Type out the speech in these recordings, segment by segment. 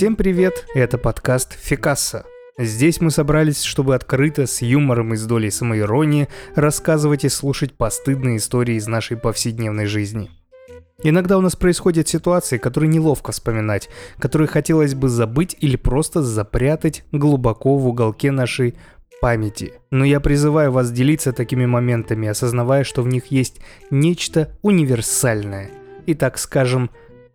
Всем привет, это подкаст «Фикасса». Здесь мы собрались, чтобы открыто, с юмором и с долей самоиронии рассказывать и слушать постыдные истории из нашей повседневной жизни. Иногда у нас происходят ситуации, которые неловко вспоминать, которые хотелось бы забыть или просто запрятать глубоко в уголке нашей памяти. Но я призываю вас делиться такими моментами, осознавая, что в них есть нечто универсальное и, так скажем,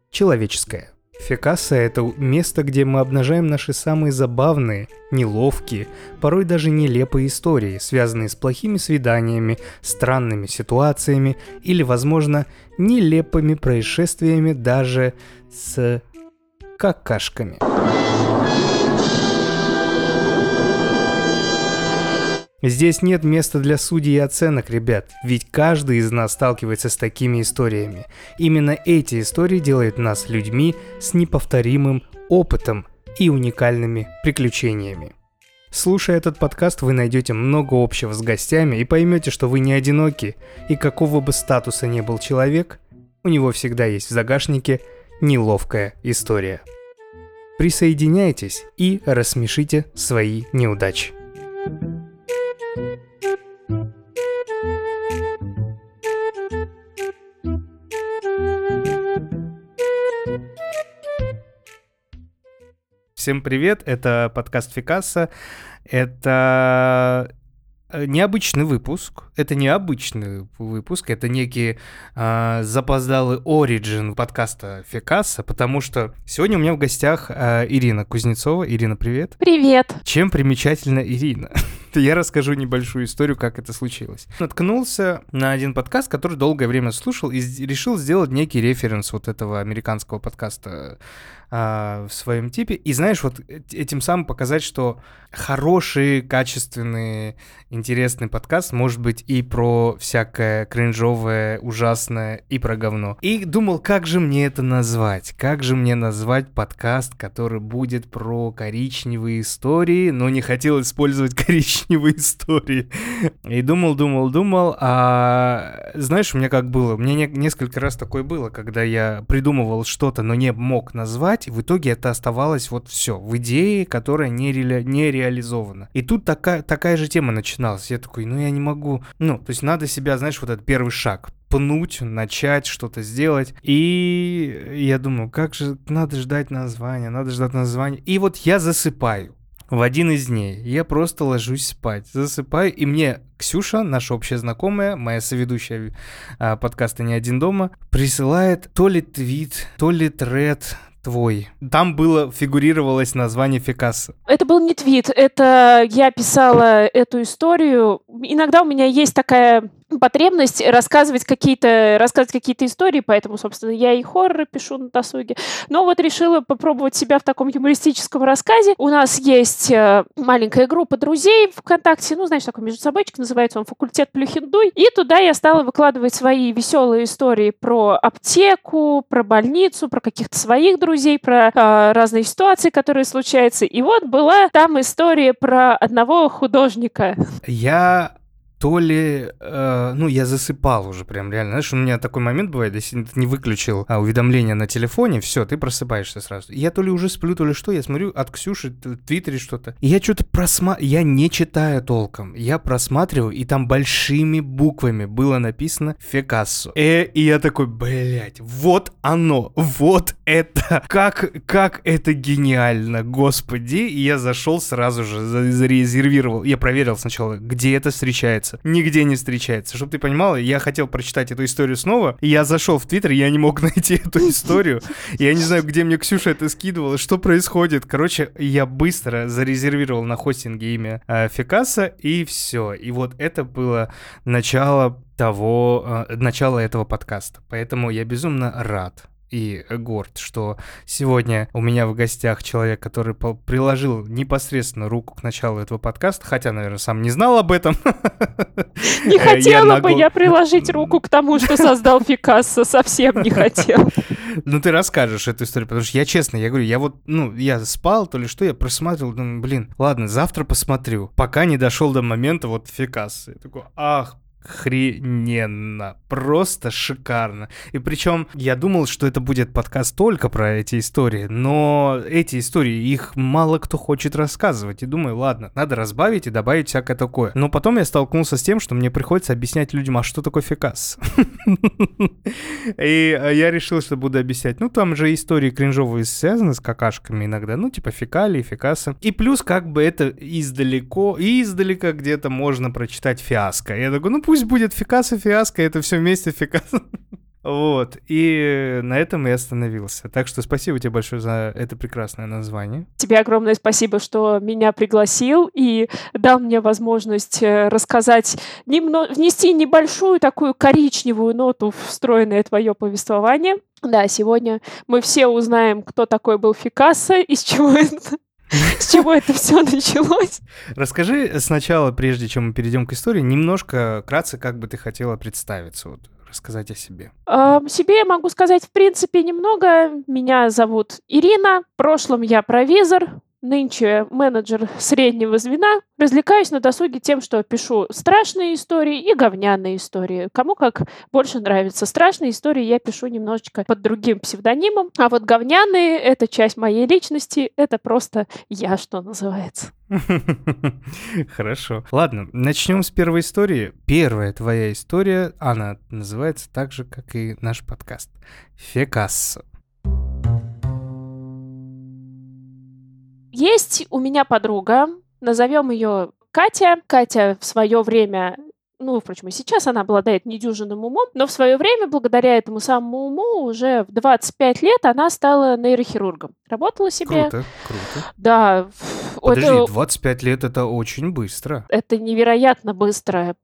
человеческое. Фекаса – это место, где мы обнажаем наши самые забавные, неловкие, порой даже нелепые истории, связанные с плохими свиданиями, странными ситуациями или, возможно, нелепыми происшествиями даже с какашками. Здесь нет места для судей и оценок, ребят, ведь каждый из нас сталкивается с такими историями. Именно эти истории делают нас людьми с неповторимым опытом и уникальными приключениями. Слушая этот подкаст, вы найдете много общего с гостями и поймете, что вы не одиноки, и какого бы статуса ни был человек, у него всегда есть в загашнике неловкая история. Присоединяйтесь и рассмешите свои неудачи. Всем привет, это подкаст Фикаса. Это э, необычный выпуск. Это необычный выпуск, это некий э, запоздалый оригин подкаста Фекаса, потому что сегодня у меня в гостях э, Ирина Кузнецова. Ирина, привет. Привет. Чем примечательна Ирина? Я расскажу небольшую историю, как это случилось. Наткнулся на один подкаст, который долгое время слушал, и решил сделать некий референс вот этого американского подкаста а, в своем типе. И знаешь, вот этим самым показать, что хороший, качественный, интересный подкаст может быть и про всякое кринжовое, ужасное, и про говно. И думал, как же мне это назвать? Как же мне назвать подкаст, который будет про коричневые истории, но не хотел использовать коричневые истории. И думал, думал, думал, а знаешь, у меня как было? У меня не, несколько раз такое было, когда я придумывал что-то, но не мог назвать, и в итоге это оставалось вот все в идее, которая не, ре, не реализована. И тут такая, такая же тема начиналась. Я такой, ну я не могу, ну, то есть надо себя, знаешь, вот этот первый шаг пнуть, начать что-то сделать. И я думаю, как же надо ждать названия, надо ждать названия. И вот я засыпаю в один из дней. Я просто ложусь спать, засыпаю, и мне Ксюша, наша общая знакомая, моя соведущая а, подкаста «Не один дома», присылает то ли твит, то ли тред, твой. Там было, фигурировалось название Фикаса. Это был не твит, это я писала эту историю. Иногда у меня есть такая потребность рассказывать какие-то рассказывать какие-то истории, поэтому, собственно, я и хорроры пишу на досуге. Но вот решила попробовать себя в таком юмористическом рассказе. У нас есть э, маленькая группа друзей ВКонтакте, ну, знаешь, такой между собойчик, называется он «Факультет Плюхиндуй». И туда я стала выкладывать свои веселые истории про аптеку, про больницу, про каких-то своих друзей, про э, разные ситуации, которые случаются. И вот была там история про одного художника. Я то ли, э, ну, я засыпал уже прям реально. Знаешь, у меня такой момент бывает, если ты не выключил а, уведомления на телефоне, все, ты просыпаешься сразу. Я то ли уже сплю, то ли что, я смотрю от Ксюши в Твиттере что-то. Я что-то просматриваю, я не читаю толком. Я просматриваю, и там большими буквами было написано Фекассо. Э, и я такой, блядь, вот оно, вот это, как, как это гениально, господи. И я зашел сразу же, зарезервировал. Я проверил сначала, где это встречается встречается. Нигде не встречается. Чтобы ты понимала, я хотел прочитать эту историю снова, и я зашел в Твиттер, я не мог найти эту историю. Я не знаю, где мне Ксюша это скидывала, что происходит. Короче, я быстро зарезервировал на хостинге имя э, Фикаса, и все. И вот это было начало того, э, начало этого подкаста. Поэтому я безумно рад и горд, что сегодня у меня в гостях человек, который приложил непосредственно руку к началу этого подкаста, хотя, наверное, сам не знал об этом. Не хотела бы я приложить руку к тому, что создал Пикассо, совсем не хотел. Ну, ты расскажешь эту историю, потому что я честно, я говорю, я вот, ну, я спал, то ли что, я просматривал, думаю, блин, ладно, завтра посмотрю, пока не дошел до момента вот Фикассы. Я такой, ах, охрененно, просто шикарно. И причем я думал, что это будет подкаст только про эти истории, но эти истории, их мало кто хочет рассказывать. И думаю, ладно, надо разбавить и добавить всякое такое. Но потом я столкнулся с тем, что мне приходится объяснять людям, а что такое фикас. И я решил, что буду объяснять. Ну, там же истории кринжовые связаны с какашками иногда, ну, типа фекалии, фикасы. И плюс как бы это издалеко, издалека где-то можно прочитать фиаско. Я такой, ну, пусть будет фикаса, фиаско, это все вместе фикаса. Вот, и на этом и остановился. Так что спасибо тебе большое за это прекрасное название. Тебе огромное спасибо, что меня пригласил и дал мне возможность э, рассказать, немного, внести небольшую такую коричневую ноту в встроенное твое повествование. Да, сегодня мы все узнаем, кто такой был Фикассо и с чего это с чего это все началось? Расскажи сначала, прежде чем мы перейдем к истории, немножко кратко, как бы ты хотела представиться. Вот рассказать о себе? О себе я могу сказать, в принципе, немного. Меня зовут Ирина. В прошлом я провизор, нынче менеджер среднего звена, развлекаюсь на досуге тем, что пишу страшные истории и говняные истории. Кому как больше нравится. Страшные истории я пишу немножечко под другим псевдонимом, а вот говняные — это часть моей личности, это просто я, что называется. Хорошо. Ладно, начнем с первой истории. Первая твоя история, она называется так же, как и наш подкаст. Фекассо. Есть у меня подруга, назовем ее Катя. Катя в свое время ну, впрочем, и сейчас она обладает недюжинным умом, но в свое время, благодаря этому самому уму, уже в 25 лет она стала нейрохирургом. Работала себе. Круто, круто. Да. Подожди, это... 25 лет это очень быстро. Это невероятно быстро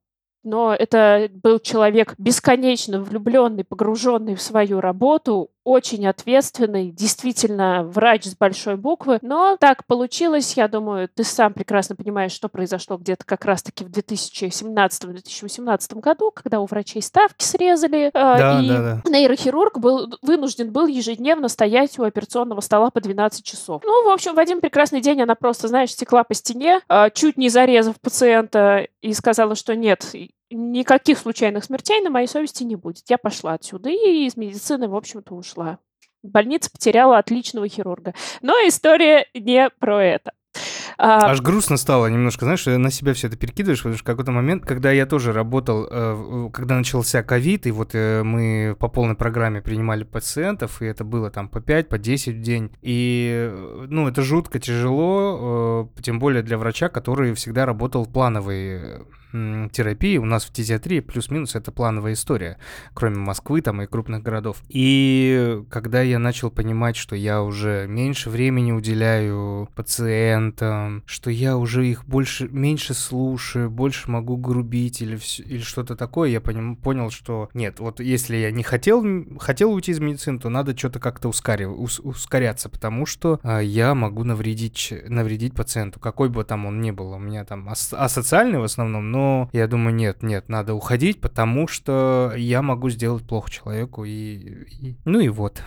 но это был человек бесконечно влюбленный, погруженный в свою работу, очень ответственный, действительно врач с большой буквы. Но так получилось, я думаю, ты сам прекрасно понимаешь, что произошло где-то как раз-таки в 2017-2018 году, когда у врачей ставки срезали, э, да, и да, да. нейрохирург был вынужден был ежедневно стоять у операционного стола по 12 часов. Ну, в общем, в один прекрасный день она просто, знаешь, стекла по стене, э, чуть не зарезав пациента, и сказала, что нет, никаких случайных смертей на моей совести не будет. Я пошла отсюда и из медицины, в общем-то, ушла. Больница потеряла отличного хирурга. Но история не про это. А... Аж грустно стало немножко, знаешь, на себя все это перекидываешь, потому что какой-то момент, когда я тоже работал, э, когда начался ковид, и вот э, мы по полной программе принимали пациентов, и это было там по 5, по 10 в день, и, э, ну, это жутко тяжело, тем более для врача, который всегда работал в плановой терапии. У нас в фтизиатрии плюс-минус это плановая история, кроме Москвы там и крупных городов. И когда я начал понимать, что я уже меньше времени уделяю пациентам, что я уже их больше, меньше слушаю, больше могу грубить или, или что-то такое, я поним, понял, что нет, вот если я не хотел, хотел уйти из медицины, то надо что-то как-то ускорив, ус, ускоряться, потому что а, я могу навредить, навредить пациенту, какой бы там он ни был. У меня там ас- асоциальный в основном, но но я думаю, нет, нет, надо уходить, потому что я могу сделать плохо человеку, и, и... ну и вот.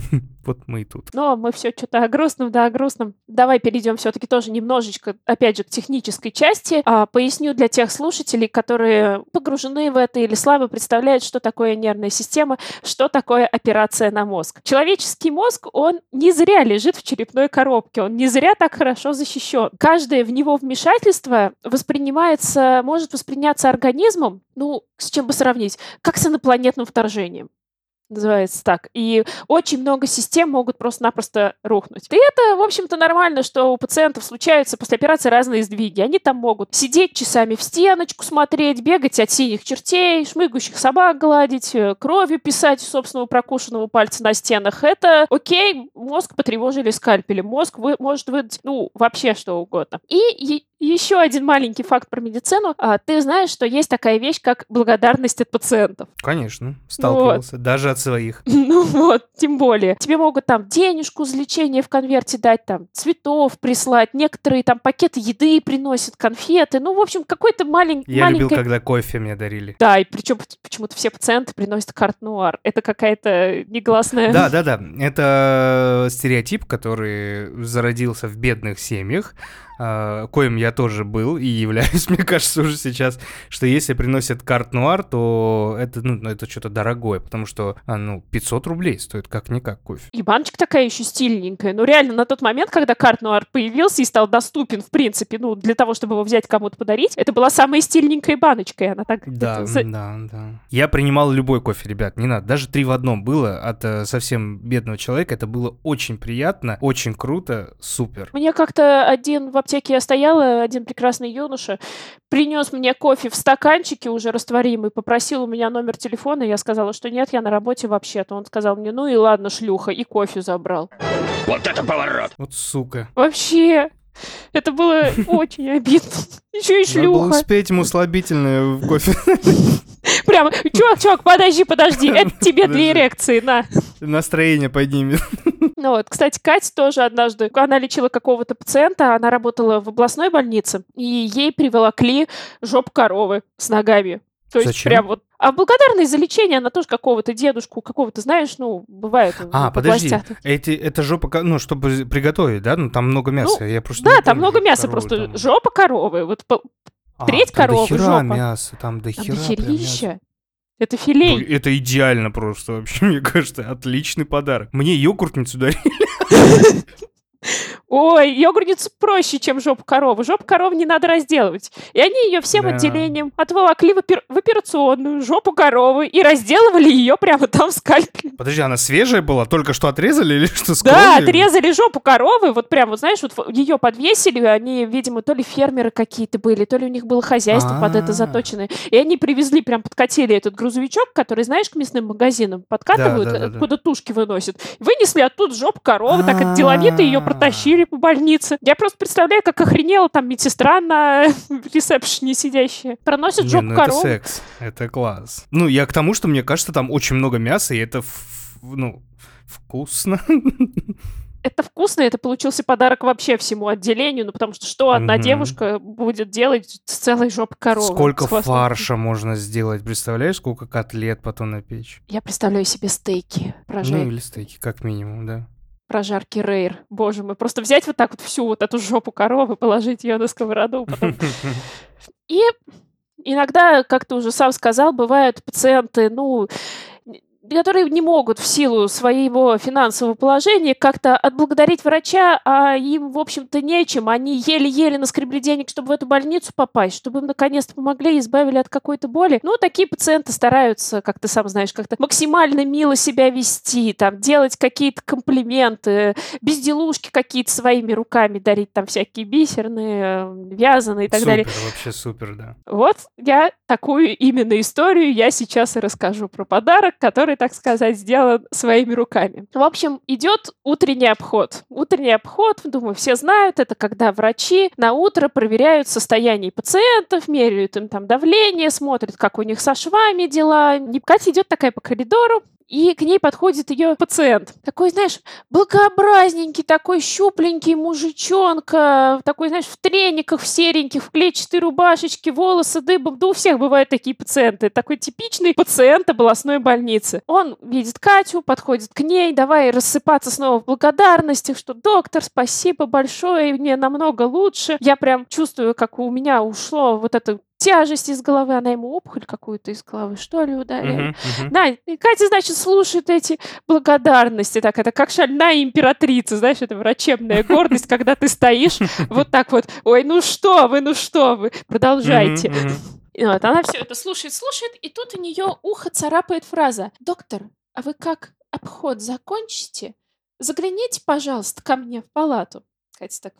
вот мы и тут. Но мы все что-то о грустном, да, о грустном. Давай перейдем все-таки тоже немножечко, опять же, к технической части. А, поясню для тех слушателей, которые погружены в это или слабо представляют, что такое нервная система, что такое операция на мозг. Человеческий мозг, он не зря лежит в черепной коробке, он не зря так хорошо защищен. Каждое в него вмешательство воспринимается, может восприняться организмом, ну, с чем бы сравнить, как с инопланетным вторжением называется так. И очень много систем могут просто-напросто рухнуть. И это, в общем-то, нормально, что у пациентов случаются после операции разные сдвиги. Они там могут сидеть часами в стеночку, смотреть, бегать от синих чертей, шмыгающих собак гладить, э, кровью писать собственного прокушенного пальца на стенах. Это окей, мозг потревожили скальпелем. Мозг вы, может выдать, ну, вообще что угодно. И еще один маленький факт про медицину. А, ты знаешь, что есть такая вещь, как благодарность от пациентов. Конечно, сталкивался. Вот. Даже от своих. Ну вот, тем более. Тебе могут там денежку за лечение в конверте дать, там, цветов прислать. Некоторые там пакеты еды приносят, конфеты. Ну, в общем, какой-то маленький... Я маленькая... любил, когда кофе мне дарили. Да, и причем почему-то все пациенты приносят карт-нуар. Это какая-то негласная... Да, да, да. Это стереотип, который зародился в бедных семьях коим я тоже был и являюсь, мне кажется, уже сейчас, что если приносят карт нуар, то это, ну, это что-то дорогое, потому что, а, ну, 500 рублей стоит как-никак кофе. И баночка такая еще стильненькая. Ну, реально, на тот момент, когда карт нуар появился и стал доступен, в принципе, ну, для того, чтобы его взять кому-то подарить, это была самая стильненькая баночка, и она так... Да, это... да, да. Я принимал любой кофе, ребят, не надо. Даже три в одном было от э, совсем бедного человека. Это было очень приятно, очень круто, супер. Мне как-то один в аптеке я стояла, один прекрасный юноша, принес мне кофе в стаканчике уже растворимый, попросил у меня номер телефона, я сказала, что нет, я на работе вообще-то. Он сказал мне, ну и ладно, шлюха, и кофе забрал. Вот это поворот! Вот сука. Вообще, это было очень обидно. Еще и шлюха. Надо было успеть ему слабительное в кофе. Прямо, чувак, чувак, подожди, подожди, это тебе для эрекции, на. Настроение поднимет. Ну вот, кстати, Катя тоже однажды, она лечила какого-то пациента, она работала в областной больнице, и ей приволокли жоп коровы с ногами. То есть Зачем? прям вот... А благодарность за лечение, она тоже какого-то дедушку, какого-то, знаешь, ну, бывает. А, подожди, эти, это жопа, ну, чтобы приготовить, да? Ну, там много мяса, я просто Да, там много мяса, коровы просто там. жопа коровы. Вот по- А, треть там коровы, жопа. мяса, там до там хера прям Это Ну, филей. Это идеально просто вообще, мне кажется, отличный подарок. Мне йогуртницу дарили. Ой, йогуртницу проще, чем жопу коровы. Жопу коровы не надо разделывать. И они ее всем Да. отделением отволокли в, опер- в операционную жопу коровы и разделывали ее прямо там скальпелем. Подожди, она свежая была? Только что отрезали или что с Да, отрезали жопу коровы, вот прям, вот знаешь, вот ее подвесили, они, видимо, то ли фермеры какие-то были, то ли у них было хозяйство под это А. заточенное. И они привезли, прям подкатили этот грузовичок, который, знаешь, к мясным магазинам подкатывают, да, да, да. откуда тушки выносят. Вынесли оттуда жопу коровы, так это деловито ее А. протащили по больнице. Я просто представляю, как охренела там медсестра на ресепшене сидящая. Проносит жопу ну это коровы. секс, это класс. Ну, я к тому, что мне кажется, там очень много мяса, и это, ну, вкусно. это вкусно, это получился подарок вообще всему отделению, ну потому что что одна Мгм. девушка будет делать с целой жопой коровы? Сколько фарша можно сделать, представляешь, сколько котлет потом напечь? Я представляю себе стейки, прожарки, Ну, или стейки, как минимум, да. Прожарки рейр. Боже мой, просто взять вот так вот всю вот эту жопу коровы, положить ее на сковороду, потом... И иногда, как ты уже сам сказал, бывают пациенты, ну, которые не могут в силу своего финансового положения как-то отблагодарить врача, а им, в общем-то, нечем. Они еле-еле наскребли денег, чтобы в эту больницу попасть, чтобы им наконец-то помогли и избавили от какой-то боли. Ну, такие пациенты стараются, как ты сам знаешь, как-то максимально мило себя вести, там, делать какие-то комплименты, безделушки какие-то своими руками дарить, там, всякие бисерные, вязаные и так супер, далее. вообще супер, да. Вот я такую именно историю я сейчас и расскажу про подарок, который, так сказать, сделан своими руками. В общем, идет утренний обход. Утренний обход, думаю, все знают, это когда врачи на утро проверяют состояние пациентов, меряют им там давление, смотрят, как у них со швами дела. И Катя идет такая по коридору, и к ней подходит ее пациент. Такой, знаешь, благообразненький, такой щупленький мужичонка, такой, знаешь, в трениках, в сереньких, в клетчатой рубашечке, волосы дыбом. Да у всех бывают такие пациенты. Такой типичный пациент областной больницы. Он видит Катю, подходит к ней, давай рассыпаться снова в благодарности, что доктор, спасибо большое, мне намного лучше. Я прям чувствую, как у меня ушло вот это тяжесть из головы, она ему опухоль какую-то из головы, что ли, ударила. Мгм, мгм. Да, и Катя, значит, слушает эти благодарности. Так, это как шальная императрица, знаешь, это врачебная гордость, когда ты стоишь вот так вот, ой, ну что вы, ну что вы, продолжайте. Вот она все это слушает, слушает, и тут у нее ухо царапает фраза. Доктор, а вы как обход закончите? Загляните, пожалуйста, ко мне в палату. Катя так,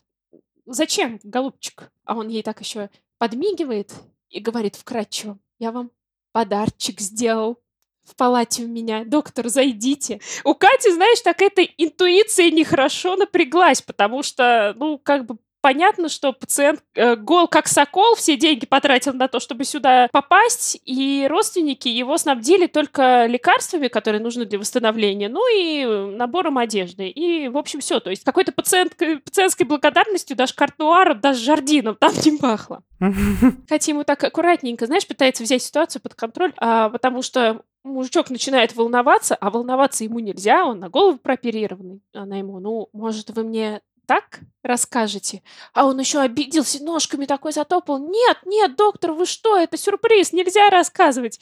зачем, голубчик? А он ей так еще подмигивает и говорит вкратчиво, я вам подарчик сделал в палате у меня. Доктор, зайдите. У Кати, знаешь, так эта интуиция нехорошо напряглась, потому что, ну, как бы понятно, что пациент э, гол как сокол, все деньги потратил на то, чтобы сюда попасть, и родственники его снабдили только лекарствами, которые нужны для восстановления, ну и э, набором одежды. И, в общем, все. То есть какой-то пациент, пациентской благодарностью даже картнуаром, даже жардином там не пахло. Хотя ему так аккуратненько, знаешь, пытается взять ситуацию под контроль, а, потому что мужичок начинает волноваться, а волноваться ему нельзя, он на голову прооперированный. Она ему, ну, может, вы мне так расскажете? А он еще обиделся, ножками такой затопал. Нет, нет, доктор, вы что, это сюрприз, нельзя рассказывать.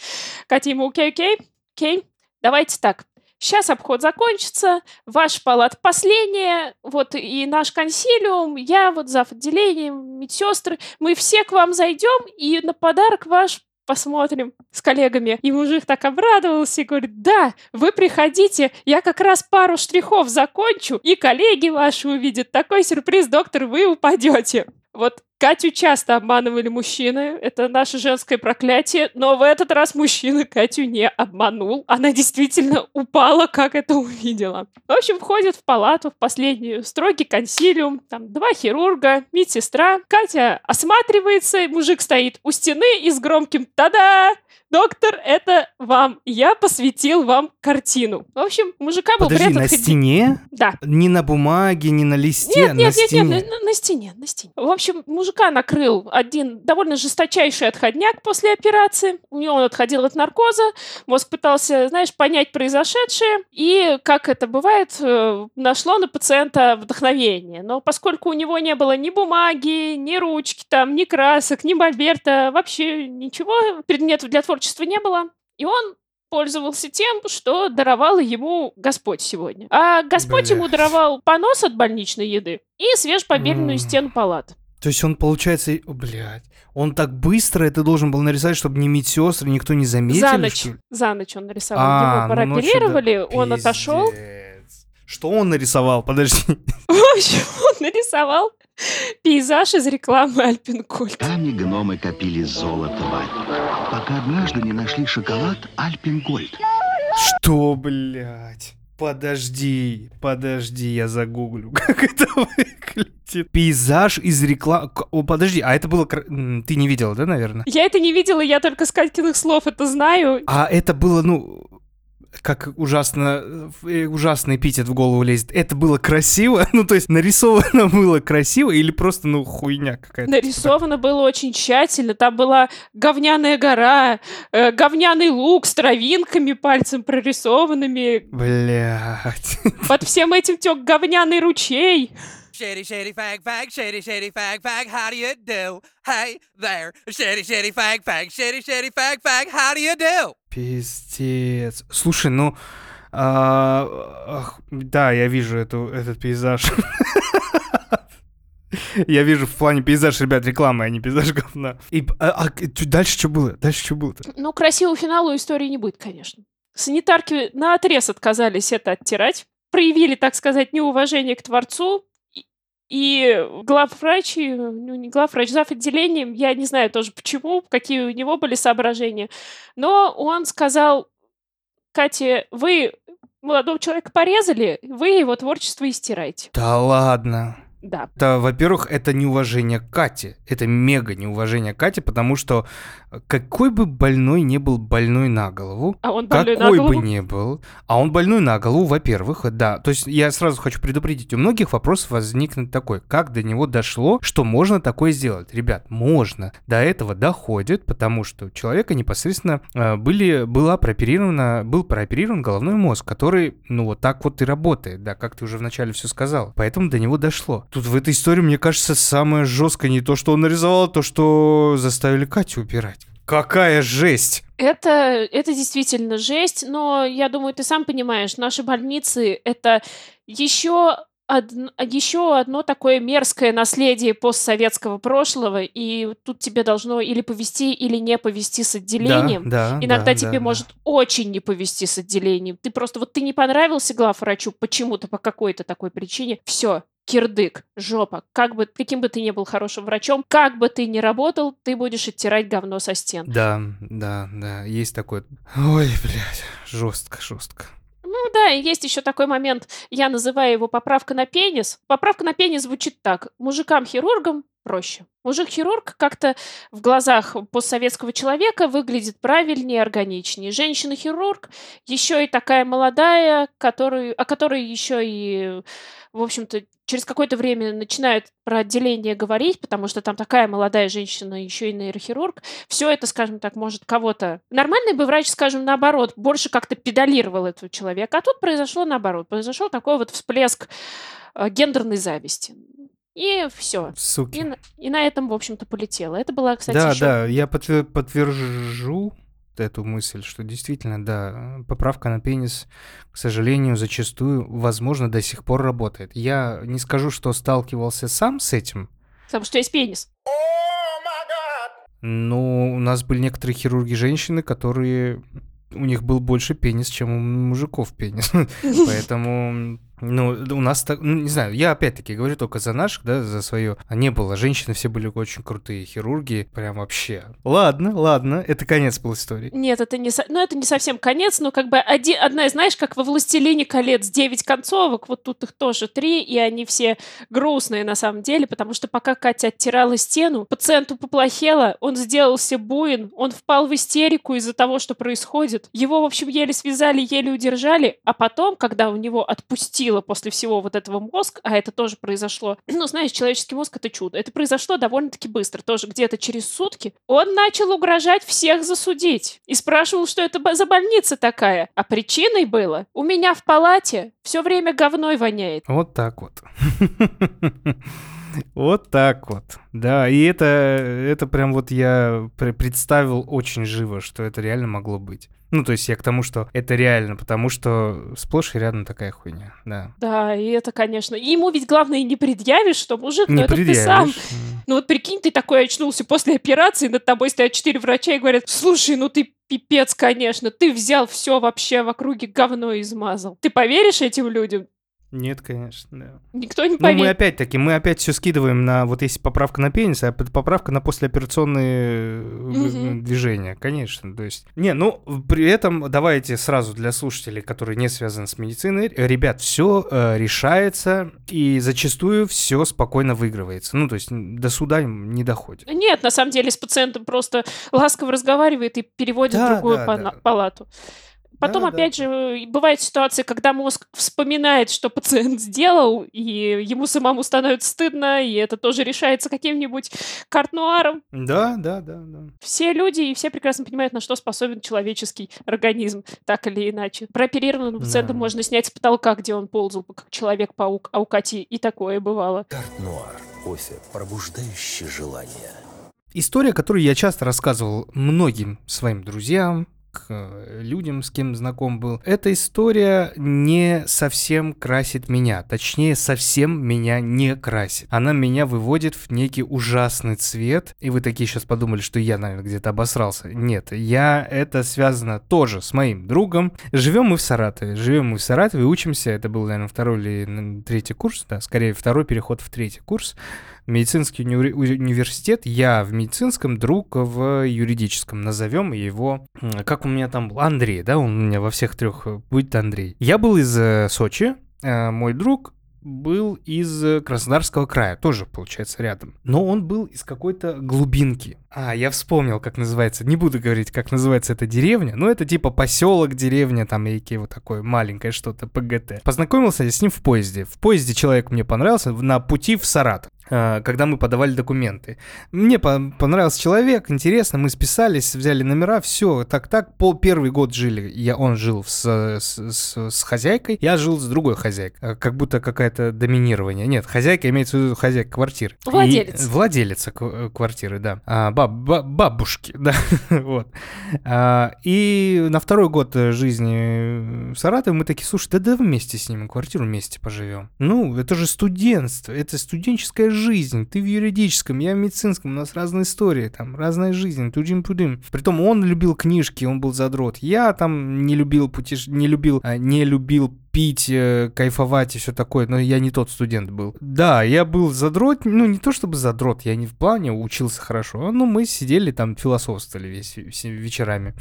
Катя ему, окей, окей, окей, давайте так. Сейчас обход закончится, ваш палат последняя, вот и наш консилиум, я вот зав. отделением, медсестры, мы все к вам зайдем, и на подарок ваш посмотрим с коллегами. И мужик так обрадовался и говорит, да, вы приходите, я как раз пару штрихов закончу, и коллеги ваши увидят. Такой сюрприз, доктор, вы упадете. Вот Катю часто обманывали мужчины, это наше женское проклятие, но в этот раз мужчина Катю не обманул. Она действительно упала, как это увидела. В общем, входит в палату, в последнюю, строгий консилиум, там два хирурга, медсестра. Катя осматривается, мужик стоит у стены и с громким «Та-да!» Доктор, это вам. Я посвятил вам картину. В общем, мужика был Подожди, при на стене? Да. Не на бумаге, не на листе, Нет, на нет, нет, стене. нет, на, на стене, на стене. В общем, мужика накрыл один довольно жесточайший отходняк после операции. У него он отходил от наркоза. Мозг пытался, знаешь, понять произошедшее. И, как это бывает, э, нашло на пациента вдохновение. Но поскольку у него не было ни бумаги, ни ручки, там, ни красок, ни мольберта, вообще ничего, предметов для творчества не было. И он пользовался тем, что даровал ему Господь сегодня. А Господь Бля. ему даровал понос от больничной еды и свежепобеленную М. стену палат. То есть он, получается, блядь, он так быстро это должен был нарисовать, чтобы ни медсестры, никто не заметили, За ночь. что? За ночь он нарисовал. А, Его ну ночью, да. прооперировали, он отошел. Что он нарисовал? Подожди. В общем, он нарисовал пейзаж из рекламы Альпинкульт. Сами гномы копили золото в Альпах, пока однажды не нашли шоколад Альпенгольд. Что, блядь? Подожди, подожди, я загуглю, как это выглядит. Пейзаж из рекламы... О, подожди, а это было... Ты не видела, да, наверное? Я это не видела, я только с Катькиных слов это знаю. А это было, ну, как ужасно, э, ужасный эпитет в голову лезет. Это было красиво? Ну, то есть нарисовано было красиво или просто, ну, хуйня какая-то? Нарисовано было очень тщательно. Там была говняная гора, э, говняный лук с травинками пальцем прорисованными. Блядь. Под всем этим тек говняный ручей. Shady, shady, fag, fag, shady, shady, fag, fag, how do you do? Hey there, shady, shady, fag, fag, shady, shady, fag, fag, how do you do? Пиздец. Слушай, ну... а, ах, да, я вижу эту, этот пейзаж. Я вижу в плане пейзаж, ребят, рекламы, а не пейзаж говна. И, а, а, дальше что было? Дальше что было-то? Ну, красивого финала у истории не будет, конечно. Санитарки на отрез отказались это оттирать. Проявили, так сказать, неуважение к Творцу. И- И главврач, и, ну не главврач, зав. отделением, я не знаю тоже почему, какие у него были соображения, но он сказал, Кате, вы молодого человека порезали, вы его творчество истирайте. Да ладно. Да. Это, во-первых, это неуважение к Кате. Это мега неуважение к Кате, потому что какой бы больной не был больной на голову, А он больной на какой голову. бы ни был, а он больной на голову, во-первых, да. То есть я сразу хочу предупредить, у многих вопрос возникнет такой, как до него дошло, что можно такое сделать. Ребят, можно. До этого доходит, потому что у человека непосредственно э, были, была прооперирована, был прооперирован головной мозг, который, ну, вот так вот и работает, да, как ты уже вначале все сказал. Поэтому до него дошло. Тут в этой истории, мне кажется, самое жесткое не то, что он нарисовал, а то, что заставили Катю убирать. Какая жесть! Это, это действительно жесть, но я думаю, ты сам понимаешь, наши больницы — это еще, одн- еще одно такое мерзкое наследие постсоветского прошлого, и тут тебе должно или повести, или не повести с отделением. Да, да, Иногда да, тебе да, да. может очень не повести с отделением. Ты просто вот ты не понравился главврачу почему-то по какой-то такой причине. Все, кирдык, жопа. Как бы, каким бы ты ни был хорошим врачом, как бы ты ни работал, ты будешь оттирать говно со стен. Да, да, да, есть такой. Ой, блядь, жестко, жестко. Ну да, есть еще такой момент, я называю его поправка на пенис. Поправка на пенис звучит так. Мужикам-хирургам проще. Мужик-хирург как-то в глазах постсоветского человека выглядит правильнее, органичнее. Женщина-хирург еще и такая молодая, которую, о которой еще и, в общем-то, через какое-то время начинают про отделение говорить, потому что там такая молодая женщина, еще и нейрохирург. Все это, скажем так, может кого-то... Нормальный бы врач, скажем, наоборот, больше как-то педалировал этого человека. А тут произошло наоборот. Произошел такой вот всплеск э, гендерной зависти. И все. Суки. И, на- и на этом, в общем-то, полетело. Это была, кстати, да, еще... да, я подтвер- подтвержу эту мысль, что действительно, да, поправка на пенис, к сожалению, зачастую, возможно, до сих пор работает. Я не скажу, что сталкивался сам с этим, Потому что есть пенис. но у нас были некоторые хирурги-женщины, которые... У них был больше пенис, чем у мужиков пенис. Поэтому, ну, у нас так, ну, не знаю, я опять-таки говорю только за наших, да, за свое. А не было, женщины все были очень крутые хирурги, прям вообще. Ладно, ладно, это конец был истории. Нет, это не, со- ну, это не совсем конец, но как бы оди- одна знаешь, как во «Властелине колец» 9 концовок, вот тут их тоже три, и они все грустные на самом деле, потому что пока Катя оттирала стену, пациенту поплохело, он сделался буин, он впал в истерику из-за того, что происходит. Его, в общем, еле связали, еле удержали, а потом, когда у него отпустило после всего вот этого мозг, а это тоже произошло, ну, знаешь, человеческий мозг — это чудо, это произошло довольно-таки быстро, тоже где-то через сутки, он начал угрожать всех засудить и спрашивал, что это за больница такая. А причиной было, у меня в палате все время говной воняет. Вот так вот. Вот так вот. Да, и это, это прям вот я пр- представил очень живо, что это реально могло быть. Ну, то есть я к тому, что это реально, потому что сплошь и рядом такая хуйня, да. Да, и это, конечно. И ему ведь главное не предъявишь, что мужик, ну Не это ты сам. Ну вот прикинь, ты такой очнулся после операции, над тобой стоят четыре врача и говорят, слушай, ну ты пипец, конечно, ты взял все вообще в округе говно и измазал. Ты поверишь этим людям? Нет, конечно, да. Никто не Ну, мы поверит. опять-таки, мы опять все скидываем на, вот если поправка на пенис, а поправка на послеоперационные э, Мгм. движения, конечно, то есть. Не, ну, при этом давайте сразу для слушателей, которые не связаны с медициной, э, ребят, все решается, и зачастую все спокойно выигрывается. Ну, то есть до суда не доходит. Нет, на самом деле с пациентом просто ласково разговаривает и переводит Да, в другую да, пана- да. палату. Потом, Да, опять же, э, бывают ситуации, когда мозг вспоминает, что пациент сделал, и ему самому становится стыдно, и это тоже решается каким-нибудь картнуаром. Да, да, да, да. Все люди и все прекрасно понимают, на что способен человеческий организм, так или иначе. Прооперированного пациента Да. можно снять с потолка, где он ползал, как человек-паук, а у Кати и такое бывало. Карт-нуар. Кофе, пробуждающий желание. История, которую я часто рассказывал многим своим друзьям, к э, людям, с кем знаком был. Эта история не совсем красит меня. Точнее, совсем меня не красит. Она меня выводит в некий ужасный цвет. И вы такие сейчас подумали, что я, наверное, где-то обосрался. Нет, я... Это связано тоже с моим другом. Живем мы в Саратове. Живем мы в Саратове, учимся. Это был, наверное, второй или третий курс. Да, скорее, второй переход в третий курс медицинский уни- университет, я в медицинском, друг в юридическом. Назовем его, как у меня там был, Андрей, да, он у меня во всех трех э, будет Андрей. Я был из э, Сочи, э, мой друг был из Краснодарского края, тоже, получается, рядом. Но он был из какой-то глубинки. А, я вспомнил, как называется. Не буду говорить, как называется эта деревня. Но это типа поселок, деревня, там, и вот такое маленькое что-то, ПГТ. Познакомился я с ним в поезде. В поезде человек мне понравился на пути в Саратов когда мы подавали документы. Мне по- понравился человек, интересно, мы списались, взяли номера, все, так-так, пол первый год жили, я, он жил с, с, с- с хозяйкой, я жил с другой хозяйкой, Э, как будто какое-то доминирование. Нет, хозяйка имеется в виду хозяйка квартиры. И- Владелец. владелица кв- квартиры, да. А, баб- ба- бабушки, да, вот. А, и на второй год э, жизни в Саратове мы такие, слушай, да да вместе снимем квартиру, вместе поживем. Ну, это же студентство, это студенческая жизнь. Ты в юридическом, я в медицинском, у нас разные истории, там, разная жизнь, тудим-пудим. Притом он любил книжки, он был задрот. Я там не любил путеш... не любил, а, не любил пить, э, кайфовать и все такое, но я не тот студент был. Да, я был задрот, ну не то чтобы задрот, я не в плане учился хорошо, но мы сидели там, философствовали весь, вечерами.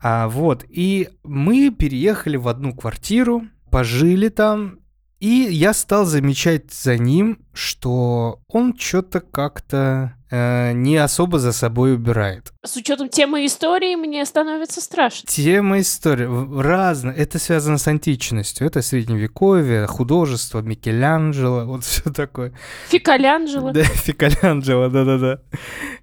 А, вот, и мы переехали в одну квартиру, пожили там, и я стал замечать за ним что он что-то как-то э, не особо за собой убирает. С учетом темы истории мне становится страшно. Тема истории разная. Это связано с античностью. Это средневековье, художество, Микеланджело, вот все такое. Фикалянджело. Да, Фикалянджело, да-да-да.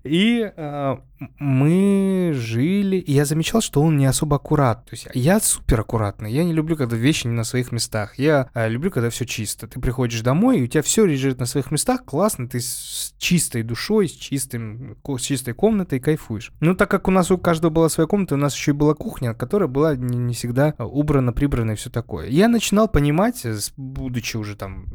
И э, мы жили, и я замечал, что он не особо аккурат. То есть я супер аккуратный. Я не люблю, когда вещи не на своих местах. Я э, люблю, когда все чисто. Ты приходишь домой, и у тебя все лежит на своих местах, классно, ты с чистой душой, с, чистым, с чистой комнатой кайфуешь. Ну, так как у нас у каждого была своя комната, у нас еще и была кухня, которая была не, не всегда убрана, прибрана и все такое. Я начинал понимать, будучи уже там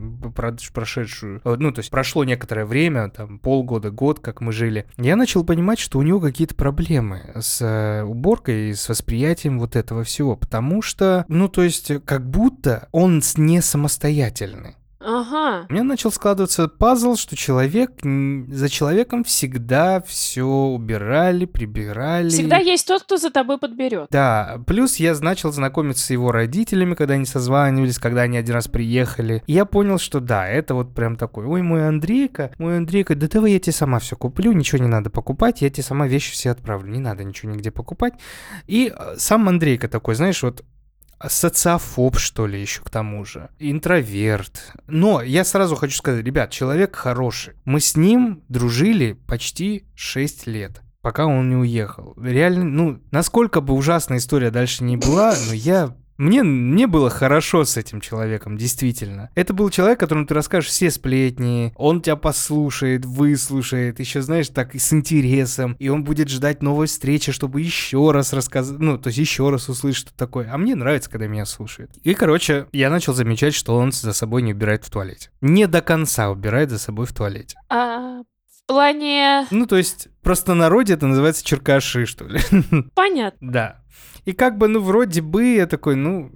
прошедшую, э, ну, то есть прошло некоторое время, там полгода, год, как мы жили, я начал понимать, что у него какие-то проблемы с э, уборкой и с восприятием вот этого всего, потому что, ну, то есть, как будто он не самостоятельный. Ага. У меня начал складываться пазл, что человек за человеком всегда все убирали, прибирали. Всегда есть тот, кто за тобой подберет. Да, плюс я начал знакомиться с его родителями, когда они созванивались, когда они один раз приехали. И я понял, что да, это вот прям такой, ой, мой Андрейка, мой Андрейка, да давай я тебе сама все куплю, ничего не надо покупать, я тебе сама вещи все отправлю, не надо ничего нигде покупать. И э, сам Андрейка такой, знаешь, вот социофоб, что ли, еще к тому же, интроверт. Но я сразу хочу сказать, ребят, человек хороший. Мы с ним дружили почти 6 лет пока он не уехал. Реально, ну, насколько бы ужасная история дальше не была, но я мне, мне было хорошо с этим человеком, действительно. Это был человек, которому ты расскажешь все сплетни, он тебя послушает, выслушает, еще, знаешь, так и с интересом, и он будет ждать новой встречи, чтобы еще раз рассказать, ну, то есть еще раз услышать, что такое. А мне нравится, когда меня слушают. И, короче, я начал замечать, что он за собой не убирает в туалете. Не до конца убирает за собой в туалете. А в плане... Ну, то есть, просто народе это называется черкаши, что ли. Понятно. Да. И как бы, ну, вроде бы я такой, ну,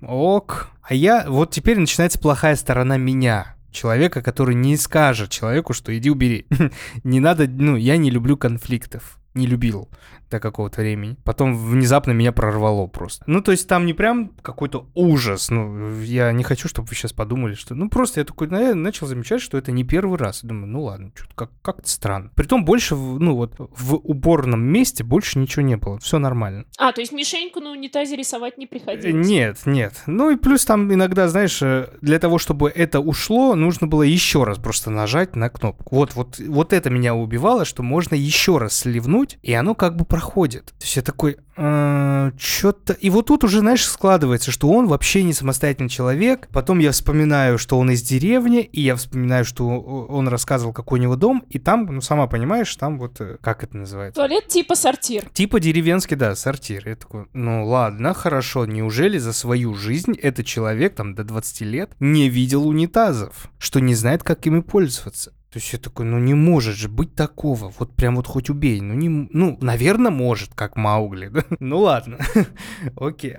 ок. А я, вот теперь начинается плохая сторона меня. Человека, который не скажет человеку, что иди убери. не надо, ну, я не люблю конфликтов. Не любил до какого-то времени. Потом внезапно меня прорвало просто. Ну, то есть там не прям какой-то ужас. Ну, я не хочу, чтобы вы сейчас подумали, что... Ну, просто я такой я начал замечать, что это не первый раз. Думаю, ну ладно, что-то как- как-то странно. Притом больше, ну вот, в уборном месте больше ничего не было. Все нормально. А, то есть мишеньку на унитазе рисовать не приходилось? Нет, нет. Ну и плюс там иногда, знаешь, э, для того, чтобы это ушло, нужно было еще раз просто нажать на кнопку. Вот, вот, вот это меня убивало, что можно еще раз сливнуть, и оно как бы проходит проходит. То есть я такой, э, что-то... И вот тут уже, знаешь, складывается, что он вообще не самостоятельный человек. Потом я вспоминаю, что он из деревни, и я вспоминаю, что он рассказывал, какой у него дом, и там, ну, сама понимаешь, там вот, э, как это называется? Туалет типа сортир. Типа деревенский, да, сортир. Я такой, ну ладно, хорошо, неужели за свою жизнь этот человек, там, до 20 лет не видел унитазов, что не знает, как ими пользоваться? То есть я такой, ну не может же быть такого, вот прям вот хоть убей, ну не, ну, наверное, может, как Маугли, да? ну ладно, окей.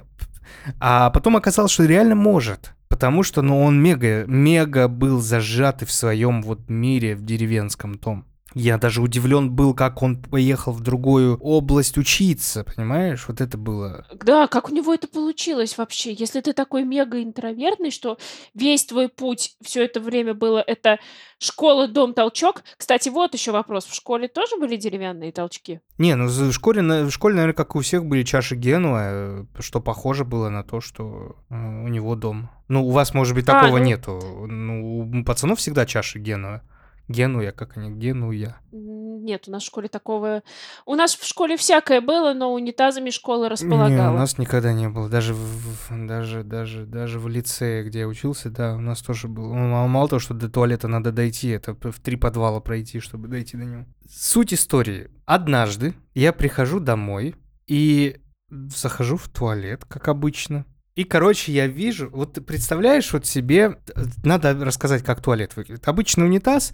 А потом оказалось, что реально может, потому что, ну, он мега, мега был зажатый в своем вот мире в деревенском том. Я даже удивлен был, как он поехал в другую область учиться, понимаешь? Вот это было. Да, как у него это получилось вообще? Если ты такой мега интровертный, что весь твой путь все это время было это школа, дом, толчок. Кстати, вот еще вопрос. В школе тоже были деревянные толчки? Не, ну в школе, в школе, наверное, как у всех были чаши Генуа, э, что похоже было на то, что э, у него дом. Ну, у вас, может быть, такого а, ну... нету. Ну, у пацанов всегда чаши Генуа. Генуя, как они, Генуя. Нет, у нас в школе такого... У нас в школе всякое было, но унитазами школа располагала. Не, у нас никогда не было. Даже в, даже, даже, даже в лицее, где я учился, да, у нас тоже было. Ну, мало того, что до туалета надо дойти, это в три подвала пройти, чтобы дойти до него. Суть истории. Однажды я прихожу домой и захожу в туалет, как обычно. И, короче, я вижу, вот ты представляешь вот себе, надо рассказать, как туалет выглядит. Обычный унитаз,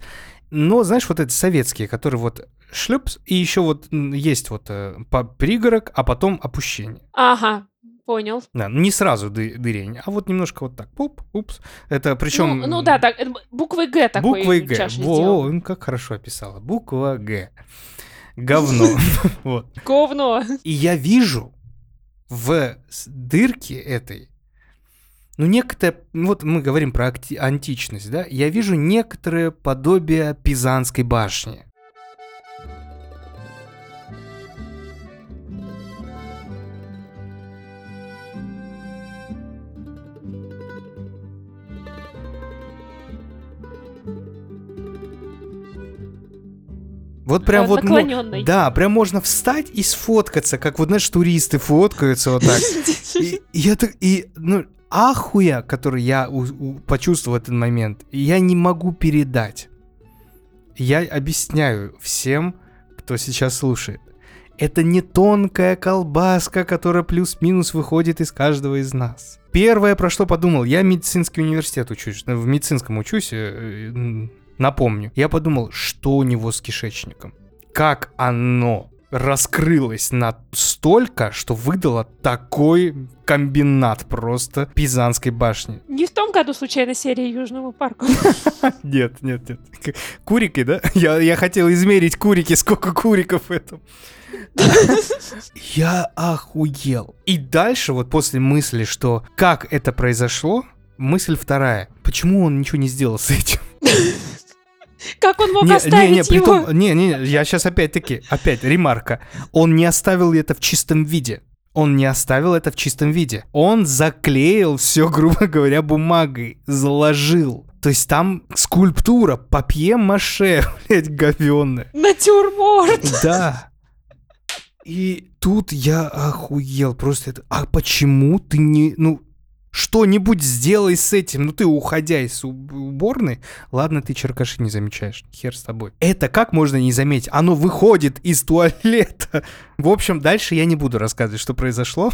но, знаешь, вот эти советские, которые вот шлепс, и еще вот есть вот э, пригорок, а потом опущение. Ага, Понял. Да, не сразу ды дырень, а вот немножко вот так, пуп, упс. Это причем... Ну, ну да, так, буквой Г такой Буквой Г. Во, он как хорошо описала. Буква Г. Говно. Говно. И я вижу в дырке этой, ну, некоторое, ну, вот мы говорим про акти- античность, да, я вижу некоторое подобие Пизанской башни. Вот прям вот... мо- наклонённый. Да, прям можно встать и сфоткаться, как вот, знаешь, туристы фоткаются вот так. И, я так, и, ну, ахуя, который я у- у- почувствовал в этот момент, я не могу передать. Я объясняю всем, кто сейчас слушает. Это не тонкая колбаска, которая плюс-минус выходит из каждого из нас. Первое, про что подумал, я медицинский университет учусь, в медицинском учусь, э, э, напомню. Я подумал, что у него с кишечником? Как оно раскрылось настолько, что выдало такой комбинат просто Пизанской башни. Не в том году случайно серия Южному парку. Нет, нет, нет. Курики, да? Я, я хотел измерить курики, сколько куриков в этом. Я охуел. И дальше, вот после мысли, что как это произошло, мысль вторая. Почему он ничего не сделал с этим? Как он мог Не, не, не, оставить его? притом, не, не, я сейчас опять-таки, опять ремарка. Он не оставил это в чистом виде. Он не оставил это в чистом виде. Он заклеил все, грубо говоря, бумагой, заложил. То есть там скульптура, папье-маше, блядь, говёная. Натюрморт. Да. И тут я охуел просто. Это... А почему ты не... Ну, что-нибудь сделай с этим. Ну, ты, уходя из уб- уборной, ладно, ты черкаши не замечаешь. Хер с тобой. Это как можно не заметить? Оно выходит из туалета. В общем, дальше я не буду рассказывать, что произошло.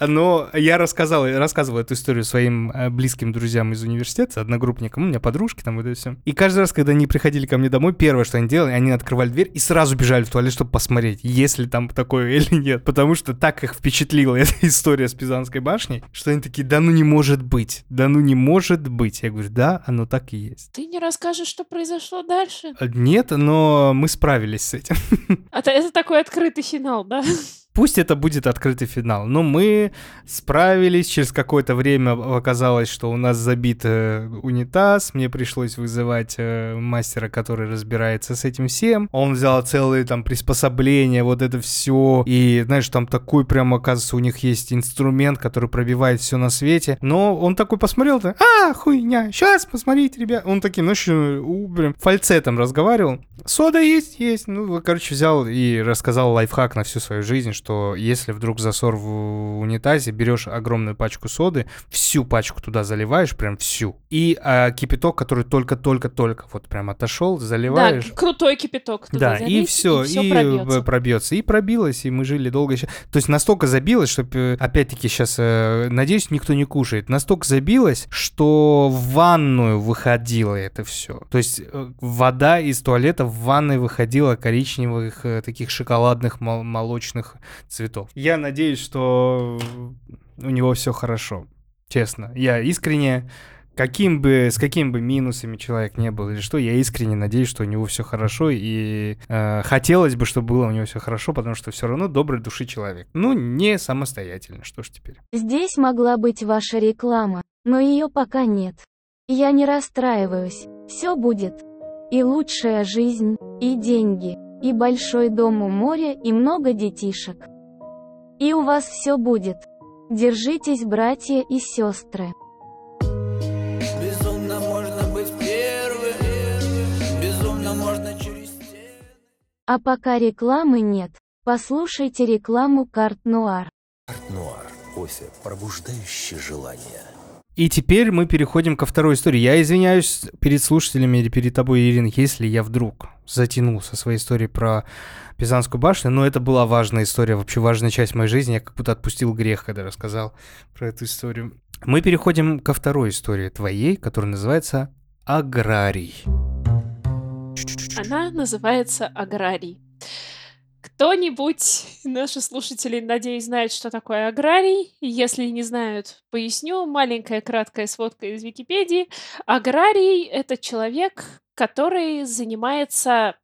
Но я рассказал, рассказывал эту историю своим э, близким друзьям из университета, одногруппникам, у меня подружки там, вот это все. И каждый раз, когда они приходили ко мне домой, первое, что они делали, они открывали дверь и сразу бежали в туалет, чтобы посмотреть, есть ли там такое или нет. Потому что так их впечатлила эта история с Пизанской башней, что они такие, да ну не может быть, да ну не может быть. Я говорю, да, оно так и есть. Ты не расскажешь, что произошло дальше? «Э, Нет, но мы справились с этим. А то это такой открытый финал, да? Пусть это будет открытый финал, но мы справились. Через какое-то время оказалось, что у нас забит э, унитаз. Мне пришлось вызывать э, мастера, который разбирается с этим всем. Он взял целые там приспособления, вот это все. И знаешь, там такой прям, оказывается, у них есть инструмент, который пробивает все на свете. Но он такой посмотрел, так, а, хуйня, сейчас посмотрите, ребят. Он таким, знаешь, э, у, прям фальцетом разговаривал. Сода есть, есть. Ну, короче, взял и рассказал лайфхак на всю свою жизнь, что если вдруг засор в унитазе, берешь огромную пачку соды, всю пачку туда заливаешь, прям всю. И а, кипяток, который только-только-только вот прям отошел, Да, заливаешь. крутой кипяток. туда Да, и залить, все, всё и, пробьётся. э, пробьется. И пробилось, и мы жили долго еще. То есть настолько забилось, что, э, опять-таки, сейчас, надеюсь, никто не кушает. Настолько забилось, что в ванную выходило это все. То есть э, вода из туалета в ванной выходила коричневых, э, таких шоколадных, мол- молочных цветов. Я надеюсь, что у него все хорошо. Честно. Я искренне каким бы, с какими бы минусами человек не был или что, я искренне надеюсь, что у него все хорошо, и э, хотелось бы, чтобы было у него все хорошо, потому что все равно доброй души человек. Ну, не самостоятельно, что ж теперь. Здесь могла быть ваша реклама, но ее пока нет. Я не расстраиваюсь, все будет. И лучшая жизнь, и деньги, и большой дом у моря, и много детишек. И у вас все будет. Держитесь, братья и сестры. Безумно можно быть первым, безумно можно через А пока рекламы нет, послушайте рекламу Carte Noire. Carte Noire. Кофе, пробуждающий желание. И теперь мы переходим ко второй истории. Я извиняюсь перед слушателями или перед тобой, Ирина, если я вдруг затянул со своей историей про Пизанскую башню, но это была важная история, вообще важная часть моей жизни. Я как будто отпустил грех, когда рассказал про эту историю. Мы переходим ко второй истории твоей, которая называется «Аграрий». Она называется аграрий. Кто-нибудь, наши слушатели, надеюсь, знают, что такое аграрий. Если не знают, поясню. Маленькая краткая сводка из Википедии. Аграрий — это человек, который занимается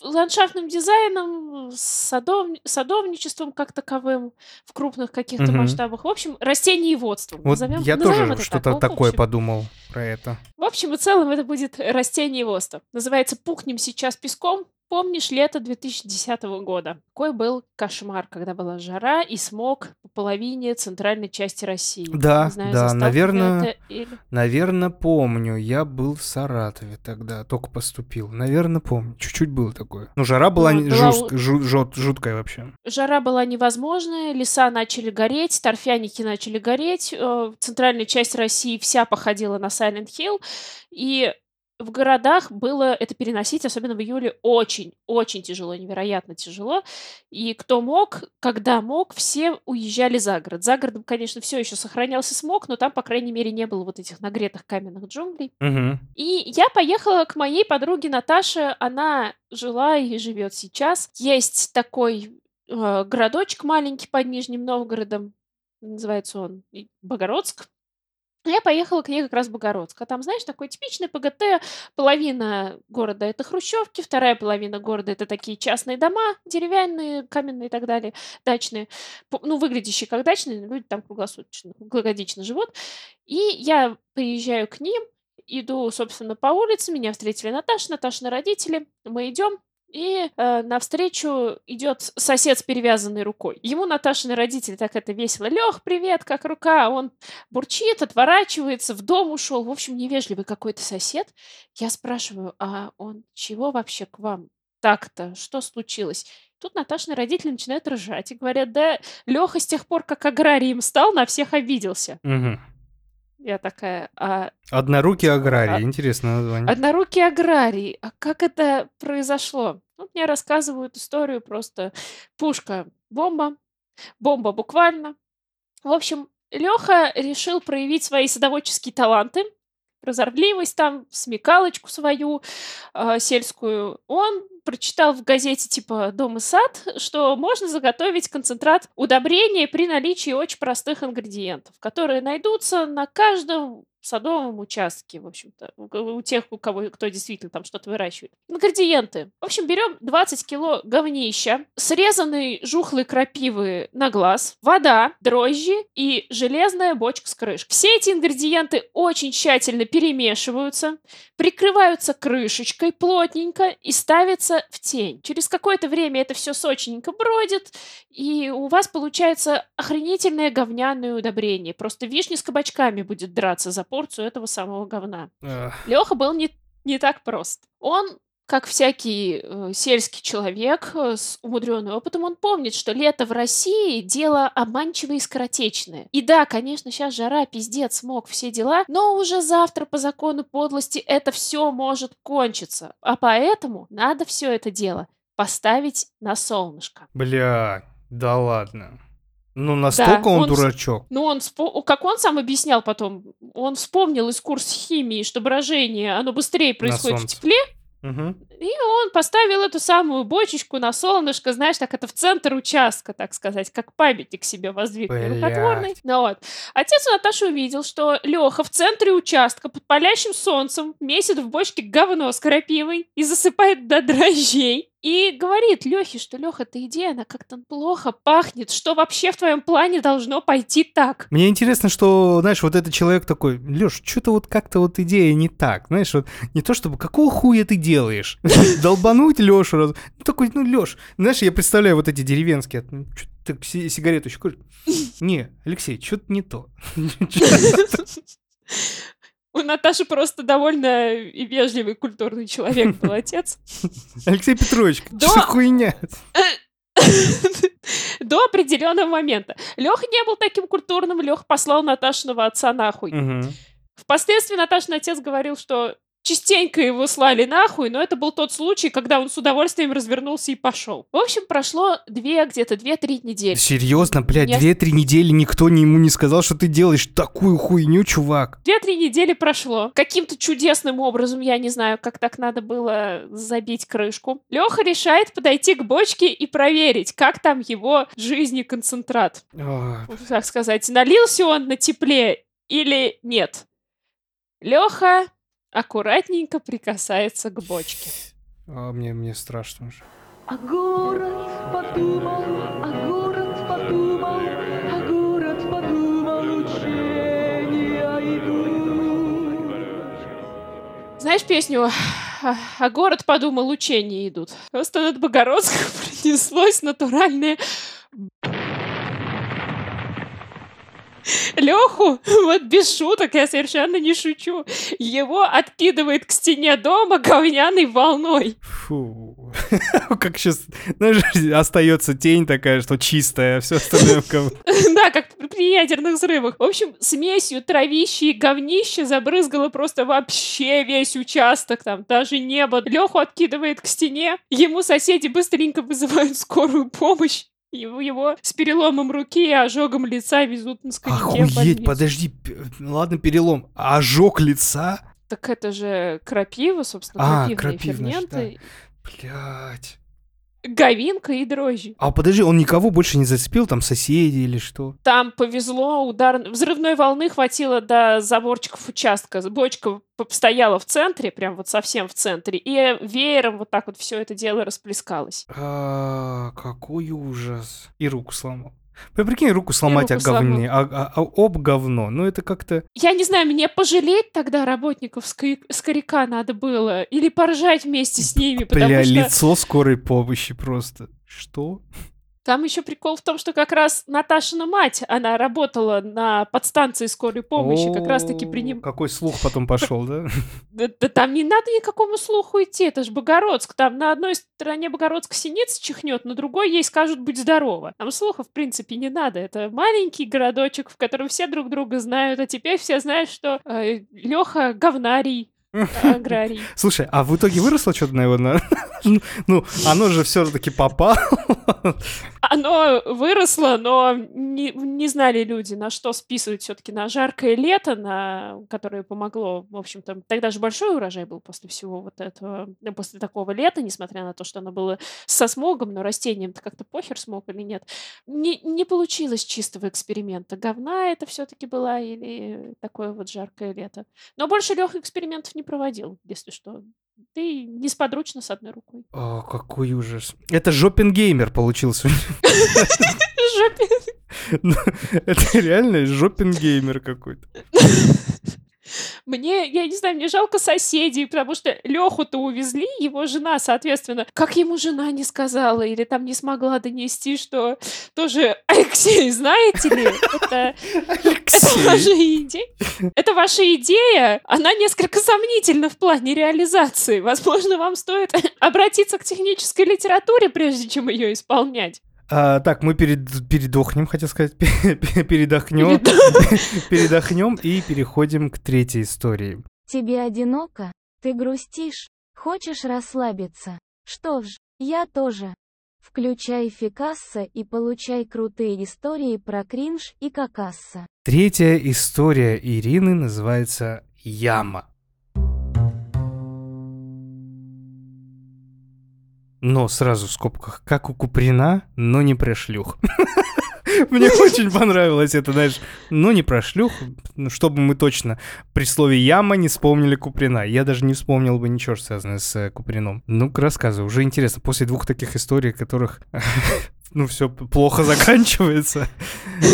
ландшафтным дизайном, садов- садовничеством как таковым в крупных каких-то Мгм. масштабах. В общем, растениеводством. Вот Назовем- я назовем тоже что-то так. Такое общем- подумал про это. В общем и целом это будет растениеводство. Называется «Пухнем сейчас песком». Помнишь лето 2010 года? Какой был кошмар, когда была жара и смог по половине центральной части России. Да, Не знаю, да, наверное, или- Наверное, помню. Я был в Саратове тогда, только поступил. Наверное, помню. Чуть-чуть было такое. Ну, жара была, Ну, была жу- жут- жуткая вообще. Жара была невозможная, леса начали гореть, торфяники начали гореть, э, центральная часть России вся походила на Silent Hill, и в городах было это переносить, особенно в июле, очень-очень тяжело, невероятно тяжело. И кто мог, когда мог, все уезжали за город. За городом, конечно, все еще сохранялся смог, но там, по крайней мере, не было вот этих нагретых каменных джунглей. Мгм. И я поехала к моей подруге Наташе. Она жила и живет сейчас. Есть такой э, городочек маленький под Нижним Новгородом. Называется он Богородск. Я поехала к ней как раз в Богородск. А там, знаешь, такой типичный ПГТ. Половина города это хрущевки, вторая половина города это такие частные дома, деревянные, каменные и так далее, дачные. Ну, выглядящие как дачные, люди там круглосуточно, круглогодично живут. И я приезжаю к ним, иду, собственно, по улице, меня встретили Наташа, Наташины родители, мы идем, и э, навстречу идет сосед с перевязанной рукой. Ему Наташины родители так это весело. Лех, привет, как рука? Он бурчит, отворачивается, в дом ушел. В общем, невежливый какой-то сосед. Я спрашиваю, а он чего вообще к вам так-то? Что случилось? Тут Наташины родители начинают ржать и говорят, да Леха с тех пор, как аграрием стал, на всех обиделся. Мгм. Я такая, а Однорукий аграрий. А- Интересное название. Однорукий аграрий. А как это произошло? Вот мне рассказывают историю просто пушка, бомба, бомба буквально. В общем, Леха решил проявить свои садоводческие таланты, прозорливость там, смекалочку свою э, сельскую. Он прочитал в газете типа «Дом и сад», что можно заготовить концентрат удобрения при наличии очень простых ингредиентов, которые найдутся на каждом садовом участке, в общем-то, у тех, у кого, кто действительно там что-то выращивает. Ингредиенты. В общем, берем 20 кило говнища, срезанной жухлой крапивы на глаз, вода, дрожжи и железная бочка с крышкой. Все эти ингредиенты очень тщательно перемешиваются, прикрываются крышечкой плотненько и ставятся в тень. Через какое-то время это все сочненько бродит, и у вас получается охренительное говняное удобрение. Просто вишня с кабачками будет драться за порцию этого самого говна. Леха был не, не так прост. Он, как всякий э, сельский человек э, с умудренным опытом, он помнит, что лето в России дело обманчивое и скоротечное. И да, конечно, сейчас жара, пиздец, смог, все дела, но уже завтра по закону подлости это все может кончиться. А поэтому надо все это дело поставить на солнышко. Бля, да ладно. Ну, настолько он, он с- дурачок. Ну, он, как он сам объяснял потом, он вспомнил из курса химии, что брожение, оно быстрее происходит в тепле, Мгм. и он поставил эту самую бочечку на солнышко, знаешь, так это в центр участка, так сказать, как памятник себе воздвиг рукотворный. Ну вот. Отец у Наташи увидел, что Леха в центре участка под палящим солнцем месит в бочке говно с крапивой и засыпает до дрожжей. И говорит Лехе, что Леха, эта идея, она как-то плохо пахнет, что вообще в твоем плане должно пойти так. Мне интересно, что, знаешь, вот этот человек такой, Леш, что-то вот как-то вот идея не так, знаешь, вот не то чтобы, какого хуя ты делаешь? Долбануть Лешу раз. Ну, такой, ну, Леш, знаешь, я представляю вот эти деревенские, ну, ты сигарету еще куришь? Не, Алексей, что-то не то. У Наташи просто довольно и вежливый культурный человек был отец. Алексей Петрович, Да. что хуйня? До определенного момента. Леха не был таким культурным, Леха послал Наташиного отца нахуй. Впоследствии Наташин отец говорил, что частенько его слали нахуй, но это был тот случай, когда он с удовольствием развернулся и пошел. В общем, прошло две, где-то две-три недели. Серьезно, блядь, Я- две-три недели никто не- ему не сказал, что ты делаешь такую хуйню, чувак. Две-три недели прошло. Каким-то чудесным образом, я не знаю, как так надо было забить крышку. Леха решает подойти к бочке и проверить, как там его жизни концентрат. Ой, Так сказать, налился он на тепле или нет. Леха аккуратненько прикасается к бочке. А мне, мне страшно уже. А город подумал, а город подумал, а город подумал, учения идут. Знаешь песню «А, а город подумал, учения идут»? Просто над Богородском принеслось натуральное Леху, вот без шуток, я совершенно не шучу, его откидывает к стене дома говняной волной. Фу. Как сейчас, знаешь, остается тень такая, что чистая, все остальное. Да, как при ядерных взрывах. В общем, смесью травища и говнища забрызгало просто вообще весь участок, там даже небо. Леху откидывает к стене, ему соседи быстренько вызывают скорую помощь. Его, его с переломом руки и ожогом лица везут на скамейке Охуеть, подожди, п- ладно, перелом. А Ожог лица? Так это же крапива, собственно, А, крапивные крапивная, ферменты. Блять. Говинка и дрожжи. А подожди, он никого больше не зацепил, там соседи или что? Там повезло, удар взрывной волны хватило до заборчиков участка. Бочка стояла в центре, прям вот совсем в центре, и веером вот так вот все это дело расплескалось. А, какой ужас. И руку сломал. Прикинь, руку сломать о руку сломал. говне, а, а- а об говно. Ну это как-то... Я не знаю, мне пожалеть тогда работников скоряка надо было, или поржать вместе с ними, потому Бля, что лицо скорой помощи просто. Что? Там еще прикол в том, что как раз Наташина мать, она работала на подстанции скорой помощи, как раз-таки О, приним... Какой слух потом пошел, да? Да, там не надо никакому слуху идти, это же Богородск. Там на одной стороне Богородск синица чихнет, на другой ей скажут «будь здорова». Там слухов, в принципе, не надо. Это маленький городочек, в котором все друг друга знают, а теперь все знают, что Леха говнарий, аграрий. Слушай, а в итоге выросло что-то на его... на- Ну, оно же все-таки попало. Оно выросло, но не, не знали люди, на что списывать все-таки на жаркое лето, на которое помогло, в общем-то, тогда же большой урожай был после всего вот этого, ну, после такого лета, несмотря на то, что оно было со смогом, но растениям-то как-то похер смог или нет. Не, не получилось чистого эксперимента. Говна это все-таки была или такое вот жаркое лето. Но больше Леха экспериментов не проводил, если что. Ты несподручно с одной рукой. О, какой ужас. Это жопингеймер получился. Ну, Это реально жопингеймер какой-то. Мне, я не знаю, мне жалко соседей, потому что Леху-то увезли, его жена, соответственно, как ему жена не сказала или там не смогла донести, что тоже Алексей, знаете ли, это, это ваша идея. Это ваша идея, она несколько сомнительна в плане реализации. Возможно, вам стоит обратиться к технической литературе, прежде чем ее исполнять. А, так, мы перед, передохнем, хотел сказать, передохнем, передохнем и переходим к третьей истории. Тебе одиноко? Ты грустишь? Хочешь расслабиться? Что ж, я тоже. Включай Фикасса и получай крутые истории про кринж и какасса. Третья история Ирины называется «Яма». Но сразу в скобках, как у Куприна, но не про шлюх. Мне очень понравилось это, знаешь, но не про шлюх, ну, чтобы мы точно при слове «яма» не вспомнили Куприна. Я даже не вспомнил бы ничего, что связанное с э, Куприном. Ну-ка, рассказывай. Уже интересно, после двух таких историй, которых, ну, все плохо заканчивается,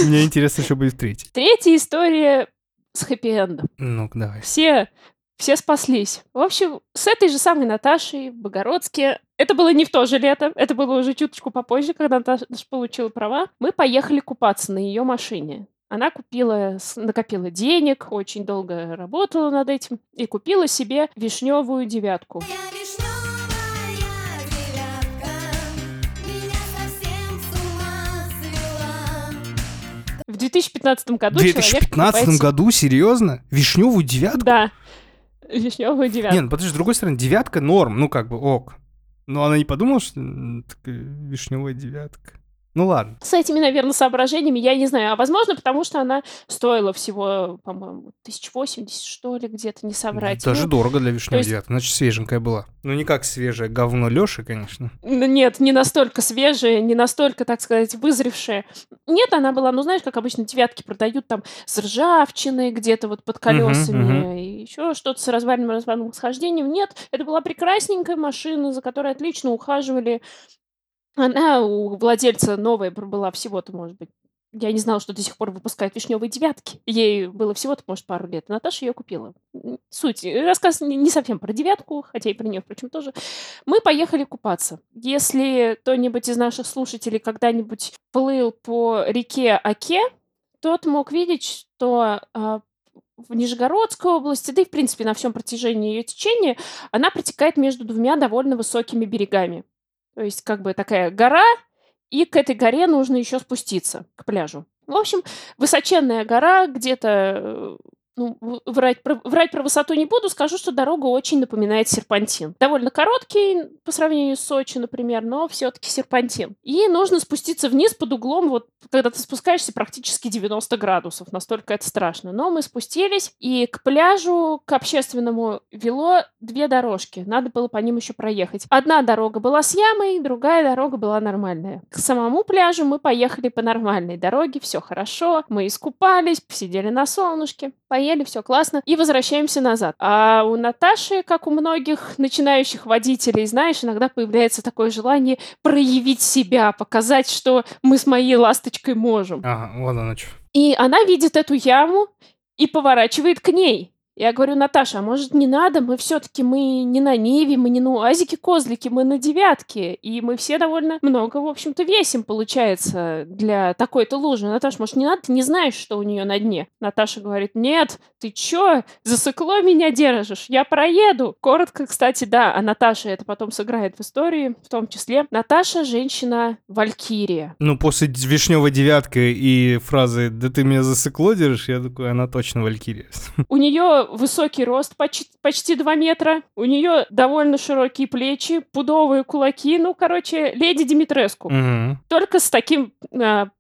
мне интересно, что будет в третьей. Третья история с хэппи-эндом. Ну-ка, давай. все, все спаслись. В общем, с этой же самой Наташей в Богородске, это было не в то же лето, это было уже чуточку попозже, когда Наташа получила права, мы поехали купаться на ее машине. Она купила, накопила денег, очень долго работала над этим и купила себе вишневую девятку. В 2015 В году человек 2015 покупает- году, серьезно? Вишневую девятку? Да, вишневую девятку. Не, ну подожди, с другой стороны, девятка норм, ну как бы ок. Но она не подумала, что такая вишневая девятка. Ну ладно. С этими, наверное, соображениями я не знаю. А возможно, потому что она стоила всего, по-моему, 1080, что ли, где-то, не соврать. Даже Ну, дорого для вишневой есть- девятки. Значит, свеженькая была. Ну, не как свежее говно Лёши, конечно. Нет, не настолько свежая, не настолько, так сказать, вызревшая. Нет, она была, ну, знаешь, как обычно девятки продают там с ржавчиной где-то вот под колесами мгм. и еще что-то с развальным развальным схождением. Нет, это была прекрасненькая машина, за которой отлично ухаживали. Она у владельца новая была всего-то, может быть, я не знала, что до сих пор выпускают вишневые девятки. Ей было всего-то, может, пару лет. Наташа ее купила. Суть. э, Рассказ не не совсем про девятку, хотя и про нее, впрочем, тоже. Мы поехали купаться. Если кто-нибудь из наших слушателей когда-нибудь плыл по реке Оке, тот мог видеть, что а, в Нижегородской области, да и, в принципе, на всем протяжении ее течения, она протекает между двумя довольно высокими берегами. То есть, как бы такая гора, и к этой горе нужно еще спуститься, к пляжу. В общем, высоченная гора, где-то, э, ну, врать про, врать про высоту не буду, скажу, что дорога очень напоминает серпантин. Довольно короткий по сравнению с Сочи, например, но все-таки серпантин. И нужно спуститься вниз под углом, вот когда ты спускаешься практически 90 градусов, настолько это страшно. Но мы спустились, и к пляжу, к общественному вело две дорожки. Надо было по ним еще проехать. Одна дорога была с ямой, другая дорога была нормальная. К самому пляжу мы поехали по нормальной дороге, все хорошо. Мы искупались, посидели на солнышке, поели, все классно, и возвращаемся назад. А у Наташи, как у многих начинающих водителей, знаешь, иногда появляется такое желание проявить себя, показать, что мы с моей ласточкой можем. Ага, вот оно что. И она видит эту яму и поворачивает к ней. Я говорю, Наташа, а может не надо? Мы все-таки мы не на Ниве, мы не на УАЗике-козлике, мы на девятке. И мы все довольно много, в общем-то, весим, получается, для такой-то лужи. Наташа, может, не надо? Ты не знаешь, что у нее на дне. Наташа говорит, нет, ты чё, засыкло меня держишь? Я проеду. Коротко, кстати, да, а Наташа это потом сыграет в истории, в том числе. Наташа женщина-валькирия. Ну, после вишневой девятки и фразы «Да ты меня засыкло держишь», я такой, она точно Валькирия. У нее высокий рост, почти, почти 2 метра. У нее довольно широкие плечи, пудовые кулаки. Ну, короче, леди Димитреску. Мгм. Только с таким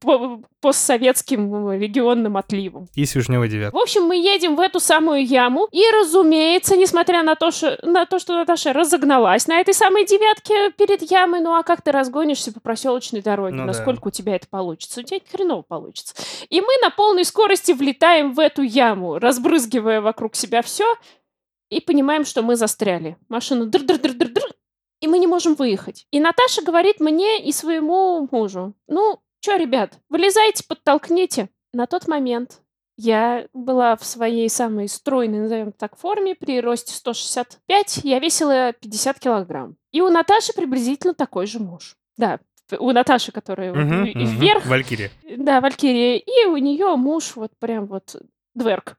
по- постсоветским э, регионным отливом. И с вишневой девяткой. В общем, мы едем в эту самую яму. И, разумеется, несмотря на то, что, на то, что Наташа разогналась на этой самой девятке перед ямой, ну а как ты разгонишься по проселочной дороге? Ну да. Насколько у тебя это получится? У тебя хреново получится. И мы на полной скорости влетаем в эту яму, разбрызгивая вокруг себя все, и понимаем, что мы застряли. Машина др-др-др-др-др, и мы не можем выехать. И Наташа говорит мне и своему мужу, ну, что, ребят, вылезайте, подтолкните. На тот момент я была в своей самой стройной, назовем так, форме, при росте 165, я весила 50 килограмм. И у Наташи приблизительно такой же муж. Да, у Наташи, которая мгм. вверх, Валькирия. да, Валькирия, и у нее муж вот прям вот дверк.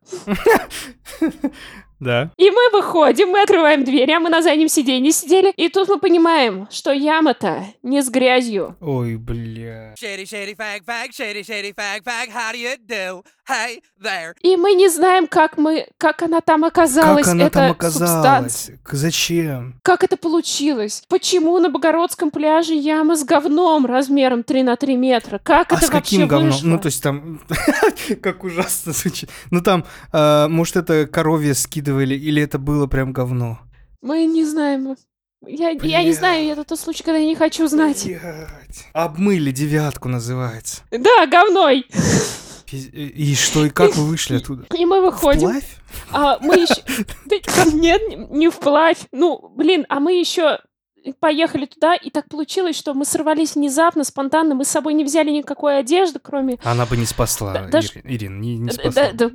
Да. И мы выходим, мы открываем дверь, а мы на заднем сиденье сидели, и тут мы понимаем, что яма-то не с грязью. Ой, бля. Shady, shady, fag, fag, shady, shady, fag, fag, how do you do? Hey there. И мы не знаем, как мы, как она там оказалась, Как она эта там субстанция. оказалась? К- Зачем? Как это получилось? Почему на Богородском пляже яма с говном размером 3 на 3 метра? Как а это с каким вообще говном? вышло? Ну, то есть там... как ужасно звучит. Ну, там, а, может, это коровье скидывали, или это было прям говно? Мы не знаем. Я, я не знаю, это тот случай, когда я не хочу знать. Блядь. Обмыли девятку называется. Да, говной. Пиз- И что, и как вы вышли оттуда? И мы выходим. Вплавь? А мы еще... Нет, не вплавь. Ну, блин, а мы еще поехали туда, и так получилось, что мы сорвались внезапно, спонтанно, мы с собой не взяли никакой одежды, кроме... Она бы не спасла, Да, даже- Ирин, Ирин, не, не Да- спасла. да- и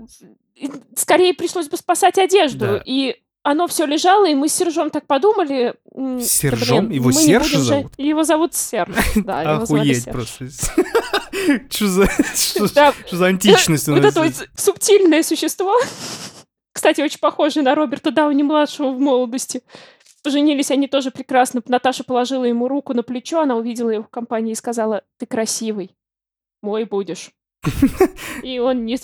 скорее пришлось бы спасать одежду. Да. И оно все лежало, и мы с Сержом так подумали... м, да Сержом? блин, Его Серж будем зовут? Его зовут Серж, да, Охуеть просто. Что за, что, Да, что за античность у Вот нас это вот здесь? субтильное существо, кстати, очень похожее на Роберта Дауни-младшего в молодости. Поженились они тоже прекрасно. Наташа положила ему руку на плечо, она увидела его в компании и сказала, ты красивый, мой будешь. И он не...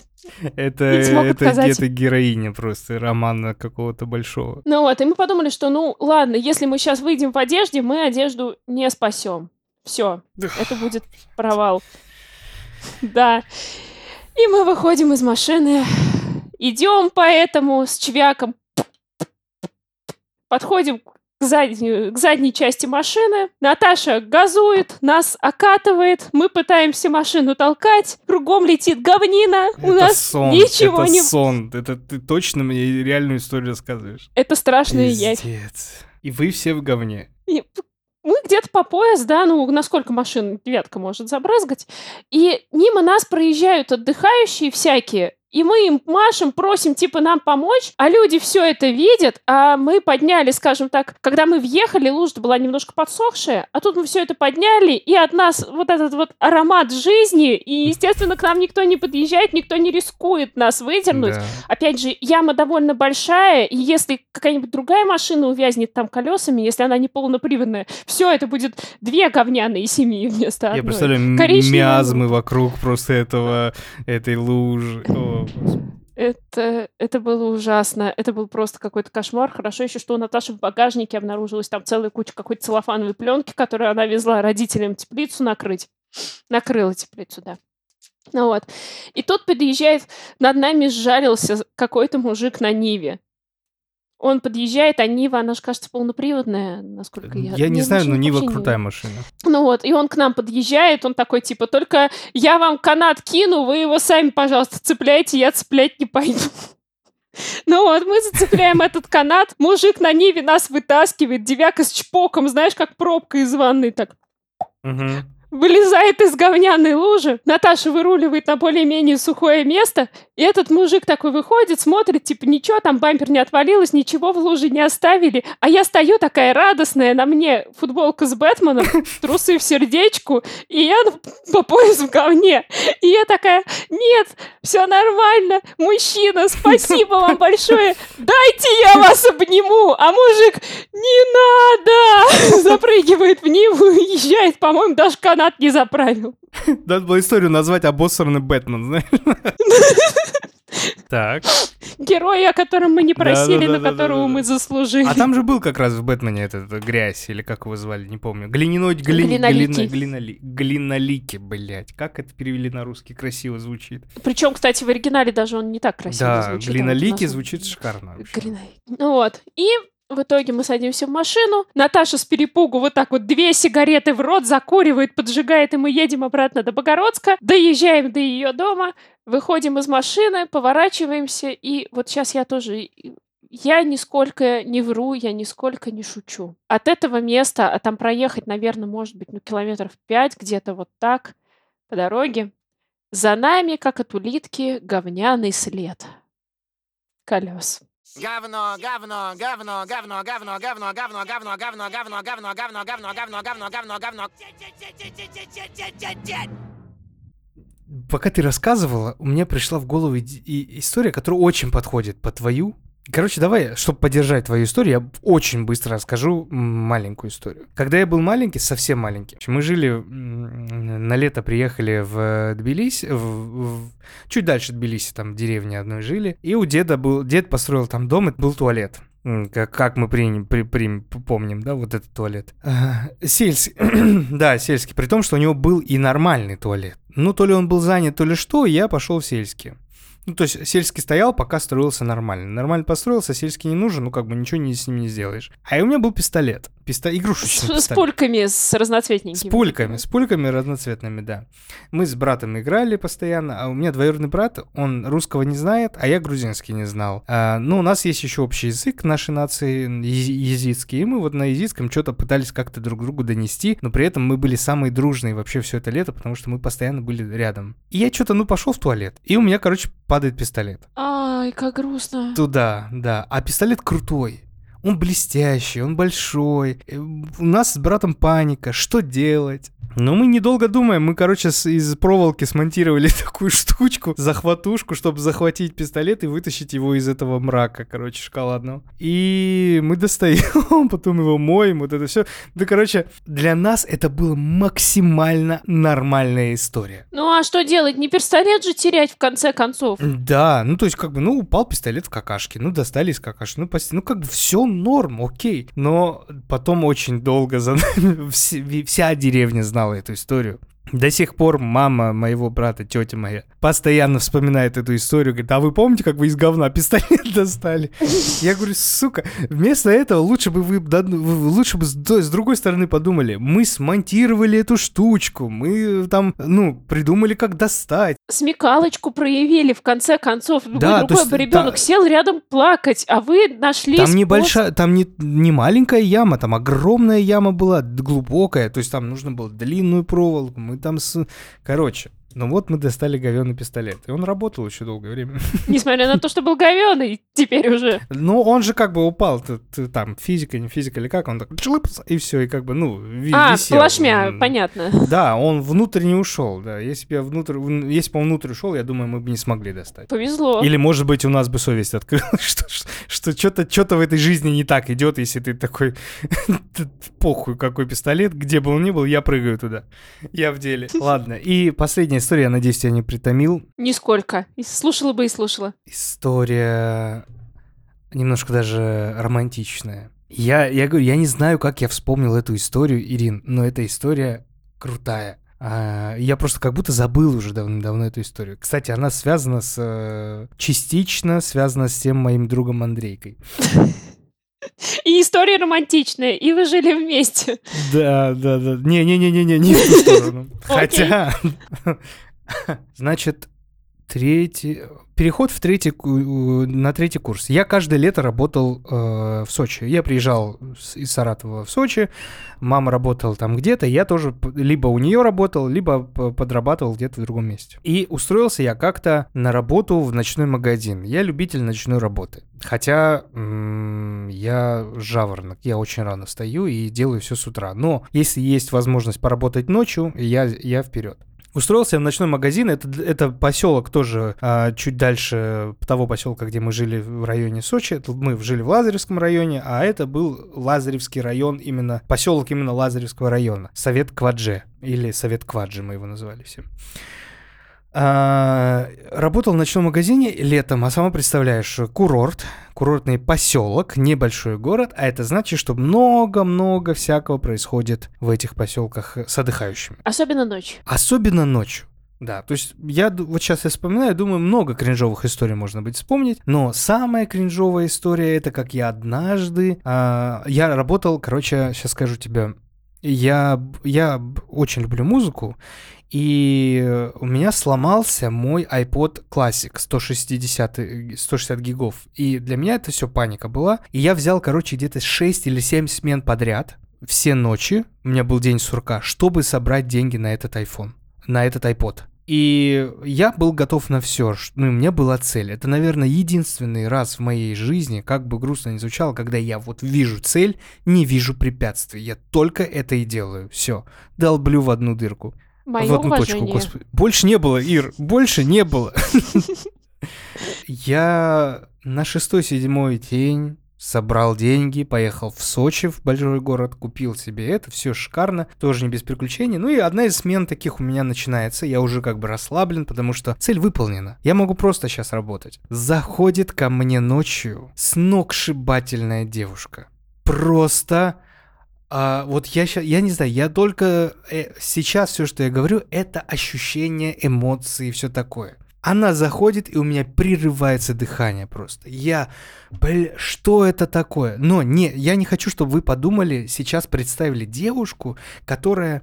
Это, не смог это отказать. где-то героиня просто романа какого-то большого. Ну вот, и мы подумали, что, ну, ладно, если мы сейчас выйдем в одежде, мы одежду не спасем. Все, это будет провал. Да. И мы выходим из машины, идем по этому с чвяком, подходим к задней, к задней части машины. Наташа газует, нас окатывает, мы пытаемся машину толкать, кругом летит говнина, у это нас сон, ничего это не... сон. Это ты точно мне реальную историю рассказываешь. Это страшная явь. Пиздец. И вы все в говне. И мы где-то по пояс, да, ну, насколько машин девятка может забрызгать, и мимо нас проезжают отдыхающие всякие, и мы им машем, просим, типа, нам помочь, а люди все это видят, а мы подняли, скажем так, когда мы въехали, лужа была немножко подсохшая, а тут мы все это подняли, и от нас вот этот вот аромат жизни, и, естественно, к нам никто не подъезжает, никто не рискует нас выдернуть. Да. Опять же, яма довольно большая, и если какая-нибудь другая машина увязнет там колесами, если она не полноприводная, все, это будет две говняные семьи вместо Я одной. представляю м- Коричневая миазмы вокруг просто этого, этой лужи. О, Это, это было ужасно. Это был просто какой-то кошмар. Хорошо еще, что у Наташи в багажнике обнаружилась там целая куча какой-то целлофановой пленки, которую она везла родителям теплицу накрыть. Накрыла теплицу, да. Ну вот. И тут подъезжает, над нами сжалился какой-то мужик на Ниве. Он подъезжает, а Нива, она же, кажется, полноприводная, насколько я... Я не знаю, но Нива не- крутая машина. Ну вот, и он к нам подъезжает, он такой, типа, только я вам канат кину, вы его сами, пожалуйста, цепляйте, я цеплять не пойду. Ну вот, мы зацепляем этот канат, мужик на Ниве нас вытаскивает, девяка с чпоком, знаешь, как пробка из ванны, так. Вылезает из говняной лужи, Наташа выруливает на более-менее сухое место, и этот мужик такой выходит, смотрит, типа, ничего, там бампер не отвалилось, ничего в луже не оставили, а я стою такая радостная, на мне футболка с Бэтменом, трусы в сердечку, и я по пояс в говне. И я такая, нет, все нормально, мужчина, спасибо вам большое, дайте я вас обниму, а мужик, не надо, запрыгивает в Ниву и езжает, по-моему, даже канат не заправил. Надо было историю назвать «Обоссанный Бэтмен», знаешь? Так. Герой, о котором мы не просили, Да-да-да-да-да-да. которого мы заслужили. А там же был как раз в Бэтмене этот э, грязь, или как его звали, не помню. Глиняной... Гли... Глиноликий. глина- глиноли- Глинолики, блядь. Как это перевели на русский? Красиво звучит. Причем, кстати, в оригинале даже он не так красиво да, звучит. а вот глинолики на звучит шикарно. Глинолики. Ну вот. И в итоге мы садимся в машину. Наташа с перепугу вот так вот две сигареты в рот закуривает, поджигает, и мы едем обратно до Богородска. Доезжаем до ее дома, выходим из машины, поворачиваемся, и вот сейчас я тоже... Я нисколько не вру, я нисколько не шучу. От этого места, а там проехать, наверное, может быть, ну, километров пять, где-то вот так, по дороге, за нами, как от улитки, говняный след. Колес. Говно, говно, говно, говно, говно, говно, говно, говно, говно, говно, говно, говно, говно, говно, говно, говно, говно. Пока ты рассказывала, у меня пришла в голову история, которая очень подходит по твою. Короче, давай, чтобы поддержать твою историю, я очень быстро расскажу маленькую историю. Когда я был маленький, совсем маленький, мы жили, на лето приехали в Тбилиси, в- в- чуть дальше Тбилиси, там в деревне одной жили, и у деда был, дед построил там дом, и был туалет. Как, как мы приним, при, прим- помним, да, вот этот туалет. А, Сельский, да, сельский, при том, что у него был и нормальный туалет. Ну, то ли он был занят, то ли что, я пошел в сельский. Ну, то есть сельский стоял, пока строился нормально. Нормально построился, сельский не нужен, ну, как бы ничего не, с ним не сделаешь. А у меня был пистолет. Писто... Игрушечный С, с пульками, с разноцветненькими. С пульками, с пульками разноцветными, да. Мы с братом играли постоянно, а у меня двоюродный брат, он русского не знает, а я грузинский не знал. А, ну, у нас есть еще общий язык нашей нации, ези- езидский, и мы вот на езидском что-то пытались как-то друг другу донести, но при этом мы были самые дружные вообще все это лето, потому что мы постоянно были рядом. И я что-то, ну, пошел в туалет, и у меня, короче, падает пистолет. Ай, как грустно. Туда, да. А пистолет крутой. Он блестящий, он большой. Э, У нас с братом паника. Что делать? Но мы недолго думаем, мы, короче, с- из проволоки смонтировали такую штучку, захватушку, чтобы захватить пистолет и вытащить его из этого мрака, короче, шоколадного. И мы достаем, потом его моем, вот это все. Да, короче, для нас это была максимально нормальная история. Ну а что делать? Не пистолет же терять в конце концов. Да, ну то есть как бы, ну упал пистолет в какашке, ну достали из какашки, ну, пос- ну как бы все норм, окей. Но потом очень долго за нами вся деревня знала эту историю. До сих пор мама моего брата, тетя моя, постоянно вспоминает эту историю. Говорит, а вы помните, как вы из говна пистолет достали? Я говорю, сука, вместо этого лучше бы вы, да, ну, лучше бы с, другой стороны подумали. Мы смонтировали эту штучку, мы там, ну, придумали, как достать. Смекалочку проявили в конце концов. Да, другой есть бы ребенок та- сел рядом плакать, а вы нашли Там способ- небольшая, там не, не маленькая яма, там огромная яма была, глубокая, то есть там нужно было длинную проволоку, мы там с... Короче, ну вот мы достали говёный пистолет, и он работал еще долгое время. Несмотря на то, что был говёный, теперь уже. Ну, он же как бы упал, т- т- там, физика, не физика или как, он так члыпс, и все, и как бы, ну, ви- А, висел. плашмя, М, понятно. Да, он внутрь не ушел, да, если бы я внутрь, вн- если бы он внутрь ушел, я думаю, мы бы не смогли достать. Повезло. Или, может быть, у нас бы совесть открылась, что, что, что-то, что-то в этой жизни не так идет, если ты такой, похуй, какой пистолет, где бы он ни был, я прыгаю туда. Я в деле. Ладно, и последняя история, я надеюсь, тебя не притомил. Нисколько. И слушала бы и слушала. История немножко даже романтичная. Я, я говорю, я не знаю, как я вспомнил эту историю, Ирин, но эта история крутая. А, я просто как будто забыл уже давно-давно эту историю. Кстати, она связана с... э, частично связана с тем моим другом Андрейкой. И история романтичная, и вы жили вместе. Да, да, да. Не-не-не-не-не, не в ту сторону. Хотя... Значит, третий... Переход в третий, на третий курс. Я каждое лето работал э, в Сочи. Я приезжал из Саратова в Сочи, мама работала там где-то, я тоже либо у нее работал, либо подрабатывал где-то в другом месте. И устроился я как-то на работу в ночной магазин. Я любитель ночной работы. Хотя м, я жаворонок, я очень рано встаю и делаю все с утра. Но если есть возможность поработать ночью, я, я вперед. Устроился я в ночной магазин. Это, это поселок тоже а, чуть дальше того поселка, где мы жили в районе Сочи. Это Мы жили в Лазаревском районе, а это был Лазаревский район, именно поселок именно Лазаревского района. Совет Квадже. Или Совет Кваджи мы его называли все. А, работал в ночном магазине летом, а сама представляешь, курорт, курортный поселок, небольшой город, а это значит, что много-много всякого происходит в этих поселках с отдыхающими. Особенно ночью. Особенно ночью. Да, то есть я вот сейчас я вспоминаю, думаю, много кринжовых историй можно быть вспомнить, но самая кринжовая история это как я однажды, а, я работал, короче, сейчас скажу тебе, я, я очень люблю музыку, и у меня сломался мой iPod Classic 160, э, 160 гигов. И для меня это все паника была. И я взял, короче, где-то 6 или 7 смен подряд, все ночи, у меня был день сурка, чтобы собрать деньги на этот iPhone, на этот iPod. И я был готов на все. Ну, у меня была цель. Это, наверное, единственный раз в моей жизни, как бы грустно ни звучало, когда я вот вижу цель, не вижу препятствий. Я только это и делаю. Все. Долблю в одну дырку. Мое в одну уважение. точку, господи. Больше не было, Ир, больше не было. Я на шестой-седьмой день собрал деньги, поехал в Сочи, в большой город, купил себе это, все шикарно, тоже не без приключений. Ну и одна из смен таких у меня начинается, я уже как бы расслаблен, потому что цель выполнена. Я могу просто сейчас работать. Заходит ко мне ночью сногсшибательная девушка. Просто а, вот я сейчас, я не знаю, я только э, сейчас все, что я говорю, это ощущение, эмоции и все такое. Она заходит, и у меня прерывается дыхание просто. Я, бля, что это такое? Но не, я не хочу, чтобы вы подумали, сейчас представили девушку, которая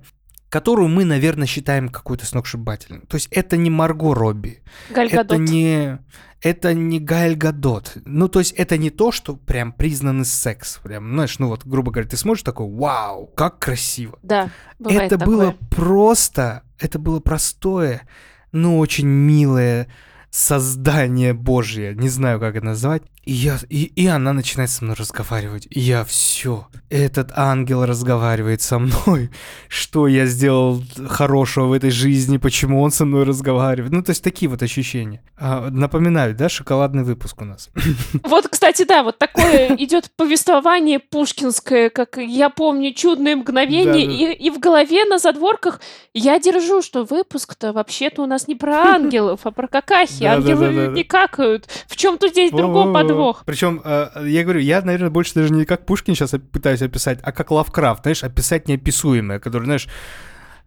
которую мы, наверное, считаем какой-то сногсшибательной. То есть это не Марго Робби. Галь Это не, это не Галь Гадот. Ну, то есть это не то, что прям признанный секс. Прям, знаешь, ну вот, грубо говоря, ты смотришь такой, вау, как красиво. Да, это такое. было просто, это было простое, но очень милое создание Божье, не знаю, как это назвать. И я, и, и она начинает со мной разговаривать. И я все. Этот ангел разговаривает со мной. Что я сделал хорошего в этой жизни? Почему он со мной разговаривает? Ну, то есть такие вот ощущения. А, напоминаю, да, шоколадный выпуск у нас. Вот, кстати, да, вот такое идет повествование пушкинское, как я помню, чудные мгновения, Да-да. и, и в голове на задворках я держу, что выпуск-то вообще-то у нас не про ангелов, а про какахи. Ангелы Да-да-да-да-да. не какают. В чем тут здесь другой подвох? Причем, я говорю, я, наверное, больше даже не как Пушкин сейчас пытаюсь описать, а как Лавкрафт, знаешь, описать неописуемое, который, знаешь,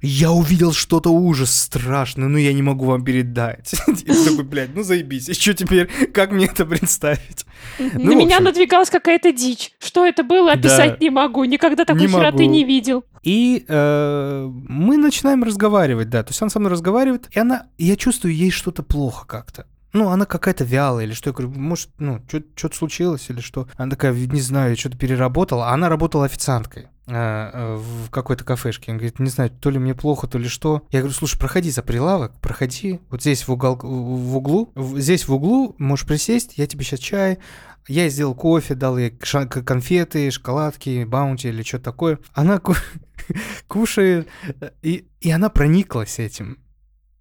я увидел что-то ужас страшное, но я не могу вам передать. Такой, блядь, ну заебись, и что теперь, как мне это представить? На Ну, в меня надвигалась какая-то дичь. Что это было, описать не могу. Никогда такой хероты не видел. И э, мы начинаем разговаривать, да. То есть она со мной разговаривает, и она, я чувствую, ей что-то плохо как-то. Ну, она какая-то вялая или что. Я говорю, может, ну, что-то случилось или что. Она такая, не знаю, что-то переработала. А она работала официанткой э, э, в какой-то кафешке. Она говорит, не знаю, то ли мне плохо, то ли что. Я говорю, слушай, проходи за прилавок, проходи. Вот здесь в, угол, в углу, здесь в углу можешь присесть, я тебе сейчас чай. Я сделал кофе, дал ей конфеты, шоколадки, баунти или что-то такое. Она ку- кушает, э, и, и она прониклась этим.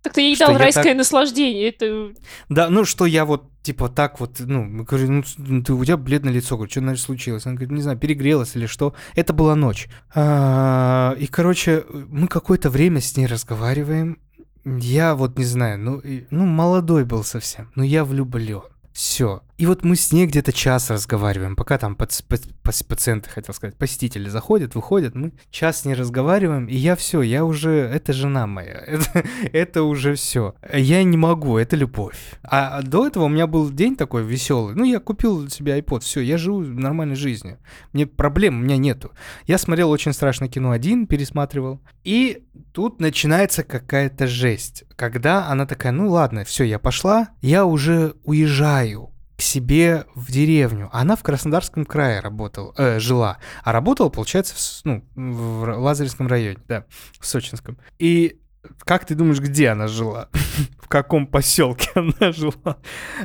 Так ты ей Что дал райское так- наслаждение. Это Да, ну что я вот, типа, так вот, ну, говорю, ну, ты, у тебя бледное лицо, говорю, что, наверное, случилось? Она говорит, не знаю, перегрелась или что. Это была ночь. А, и, короче, мы какое-то время с ней разговариваем. Я вот не знаю, ну, и- ну молодой был совсем, но я влюблен. Все. И вот мы с ней где-то час разговариваем, пока там пац- пац- пац- пациенты, хотел сказать, посетители заходят, выходят, мы час с ней разговариваем, и я все, я уже, это жена моя, это, это уже все. Я не могу, это любовь. А до этого у меня был день такой веселый, ну, я купил себе iPod, все, я живу нормальной жизнью. Мне проблем у меня нету. Я смотрел очень страшное кино один, пересматривал, и тут начинается какая-то жесть, когда она такая, ну ладно, все, я пошла, я уже уезжаю к себе в деревню. Она в Краснодарском крае работала, э, жила, а работала, получается, в, ну, в Лазаревском районе, да, в Сочинском. И как ты думаешь, где она жила? В каком поселке она жила?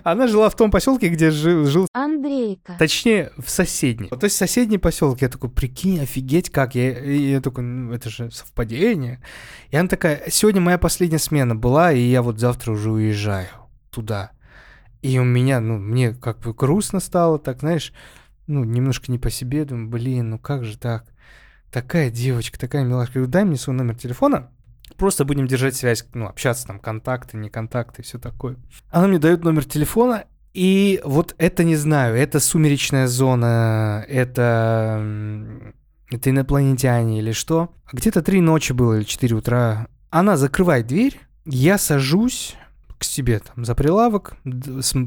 Она жила в том поселке, где жил, жил Андрейка. Точнее, в соседней. То есть соседний поселок. Я такой, прикинь, офигеть, как. Я, я такой, ну, это же совпадение. И она такая, сегодня моя последняя смена была, и я вот завтра уже уезжаю туда. И у меня, ну, мне как бы грустно стало, так, знаешь, ну, немножко не по себе. Думаю, блин, ну как же так? Такая девочка, такая милашка. Говорю, дай мне свой номер телефона. Просто будем держать связь, ну, общаться там, контакты, не контакты, все такое. Она мне дает номер телефона, и вот это не знаю, это сумеречная зона, это, это инопланетяне или что. Где-то три ночи было или четыре утра. Она закрывает дверь, я сажусь к себе там за прилавок,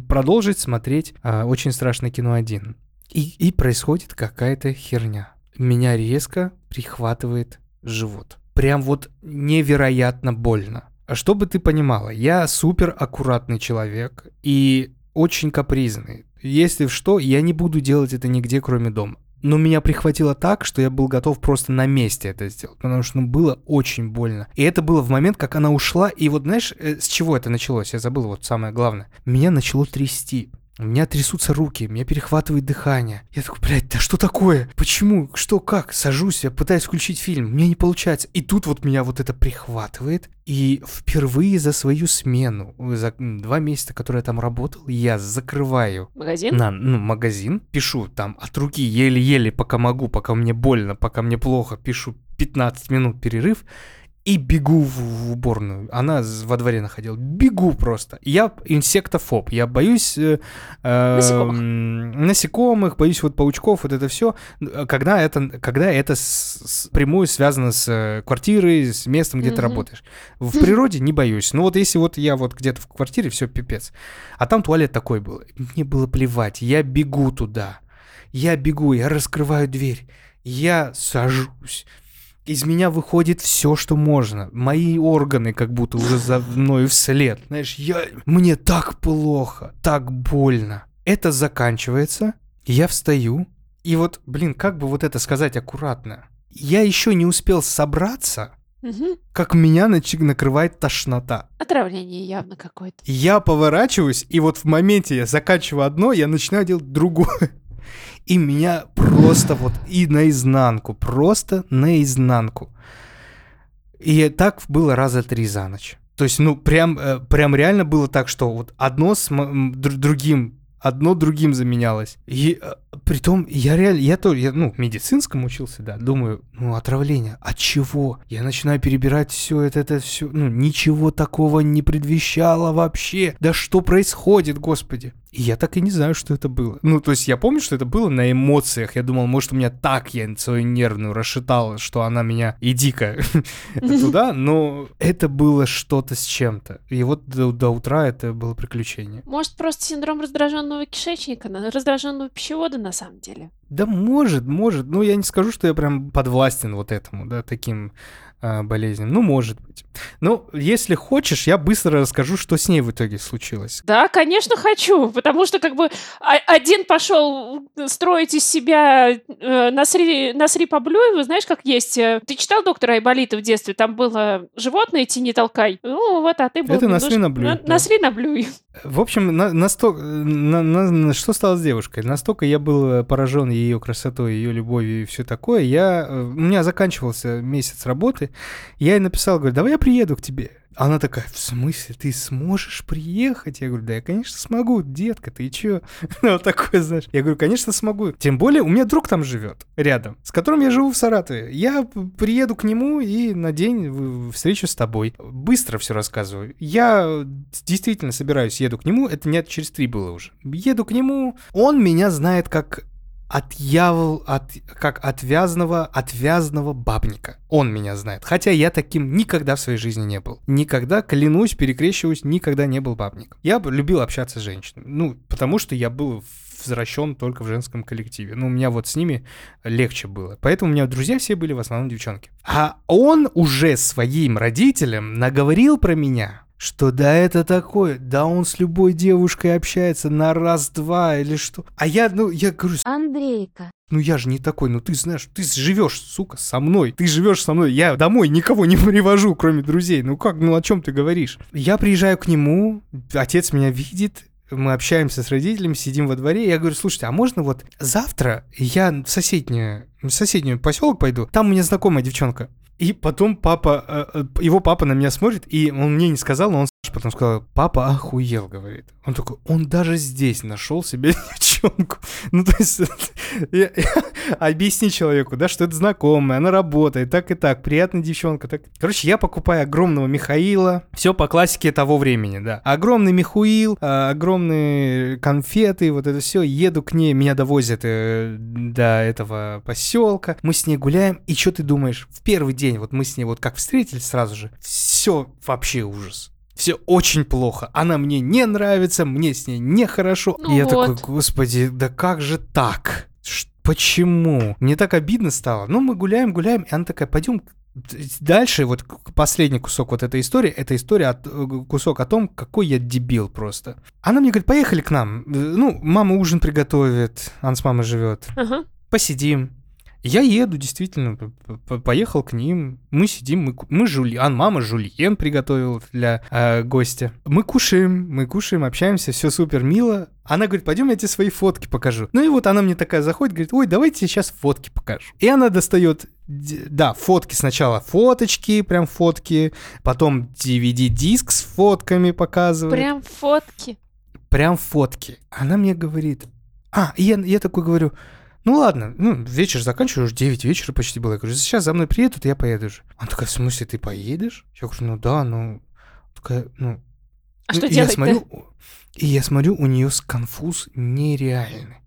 продолжить смотреть а, очень страшное кино один. И, и происходит какая-то херня. Меня резко прихватывает живот. Прям вот невероятно больно. А Чтобы ты понимала, я супер аккуратный человек и очень капризный. Если что, я не буду делать это нигде, кроме дома. Но меня прихватило так, что я был готов просто на месте это сделать, потому что ну, было очень больно. И это было в момент, как она ушла, и вот знаешь, э, с чего это началось? Я забыл вот самое главное. Меня начало трясти. У меня трясутся руки, меня перехватывает дыхание. Я такой, блядь, да что такое? Почему? Что, как? Сажусь, я пытаюсь включить фильм, мне не получается. И тут вот меня вот это прихватывает. И впервые за свою смену, за два месяца, которые я там работал, я закрываю магазин? на ну, магазин, пишу там от руки еле-еле, пока могу, пока мне больно, пока мне плохо, пишу 15 минут перерыв и бегу в, в уборную. Она во дворе находила. Бегу просто. Я инсектофоб. Я боюсь э, э, Насекомых. насекомых, боюсь вот паучков, вот это все. Когда это, когда это с- с- прямую связано с э, квартирой, с местом, где ты Мгм. работаешь. В природе не боюсь. Но вот если вот я вот где-то в квартире, все пипец. А там туалет такой был. Мне было плевать. Я бегу туда. Я бегу, я раскрываю дверь. Я сажусь. Из меня выходит все, что можно. Мои органы как будто уже за мной вслед. Знаешь, я... Мне так плохо, так больно. Это заканчивается, я встаю. И вот, блин, как бы вот это сказать аккуратно? Я еще не успел собраться, Мгм. как меня нач- накрывает тошнота. Отравление явно какое-то. Я поворачиваюсь, и вот в моменте я заканчиваю одно, я начинаю делать другое. И меня просто вот и наизнанку, просто наизнанку. И так было раза три за ночь. То есть, ну, прям, э, прям реально было так, что вот одно с другим, одно другим заменялось. И э, притом я реально, я то, я, ну, в медицинском учился, да, думаю, ну, отравление, от чего? Я начинаю перебирать все это, это все, ну, ничего такого не предвещало вообще. Да что происходит, господи? И я так и не знаю, что это было. Ну, то есть я помню, что это было на эмоциях. Я думал, может, у меня так я свою нервную расшатала, что она меня иди-ка туда, но это было что-то с чем-то. И вот до, до утра это было приключение. Может, просто синдром раздраженного кишечника, раздраженного пищевода на самом деле. Да может, может. Ну, я не скажу, что я прям подвластен вот этому, да, таким болезням. Ну, может быть. Ну, если хочешь, я быстро расскажу, что с ней в итоге случилось. Да, конечно, хочу, потому что как бы а- один пошел строить из себя э, Насри, Насри Паблюева, знаешь, как есть. э, Ты читал доктора Айболита в детстве? Там было животное «Ти не толкай». Ну, вот, а ты был Это Насри Наблюй. Насри Наблюй. В общем, на, настолько, на- на- что стало с девушкой? Настолько я был э, поражен ее красотой, ее любовью и все такое. Я, э, у меня заканчивался месяц работы. Я ей написал, говорю, давай я приеду к тебе. Она такая, в смысле, ты сможешь приехать? Я говорю, да я, конечно, смогу, детка, ты чё? Ну, Вот такое, знаешь. Я говорю, конечно, смогу. Тем более, у меня друг там живет, рядом, с которым я живу в Саратове. Я приеду к нему и на день встречу с тобой. Быстро все рассказываю. Я действительно собираюсь, еду к нему. Это не через три было уже. Еду к нему. Он меня знает как отъявл, от, как отвязного, отвязного бабника. Он меня знает. Хотя я таким никогда в своей жизни не был. Никогда, клянусь, перекрещиваюсь, никогда не был бабником. Я любил общаться с женщинами. Ну, потому что я был возвращен только в женском коллективе. Ну, у меня вот с ними легче было. Поэтому у меня друзья все были в основном девчонки. А он уже своим родителям наговорил про меня, что да это такое, да он с любой девушкой общается на раз-два или что. А я, ну, я говорю, Андрейка. ну я же не такой, ну ты знаешь, ты живешь, сука, со мной. Ты живешь со мной. Я домой никого не привожу, кроме друзей. Ну как, ну о чем ты говоришь? Я приезжаю к нему, отец меня видит, мы общаемся с родителями, сидим во дворе. Я говорю, слушайте, а можно вот завтра я в соседнюю, в соседнюю поселок пойду, там у меня знакомая девчонка. И потом папа, э, э, его папа на меня смотрит, и он мне не сказал, но он потом сказал, папа охуел, говорит. Он такой, он даже здесь нашел себе девчонку. Ну, то есть, я- я- объясни человеку, да, что это знакомая, она работает, так и так, приятная девчонка. Так. Короче, я покупаю огромного Михаила, все по классике того времени, да. Огромный Михуил, а, огромные конфеты, вот это все, еду к ней, меня довозят э, до этого поселка, мы с ней гуляем, и что ты думаешь, в первый день, вот мы с ней вот как встретились сразу же, все вообще ужас. Все очень плохо. Она мне не нравится, мне с ней нехорошо. Ну и я вот. такой, господи, да как же так? Ш- Почему? Мне так обидно стало. Ну, мы гуляем, гуляем, и она такая, пойдем дальше, вот последний кусок вот этой истории, это история, от, э, кусок о том, какой я дебил просто. Она мне говорит, поехали к нам. Э, Ну, мама ужин приготовит, она с мамой живет Ага. посидим. Я еду, действительно, поехал к ним. Мы сидим, мы, мы жульен, мама жульен приготовила для э, гостя. Мы кушаем, мы кушаем, общаемся, все супер мило. Она говорит, пойдем я тебе свои фотки покажу. Ну и вот она мне такая заходит, говорит, ой, давайте я сейчас фотки покажу. И она достает, да, фотки сначала, фоточки, прям фотки, потом DVD-диск с фотками показывает. Прям фотки. Прям фотки. Она мне говорит... А, и я, я такой говорю, ну ладно, ну, вечер заканчиваю, уже 9 вечера почти было. Я говорю, сейчас за мной приедут, я поеду же. Она такая, в смысле, ты поедешь? Я говорю, ну да, ну... Такая, ну... А ну, что и я делать смотрю, И я смотрю, у нее конфуз нереальный.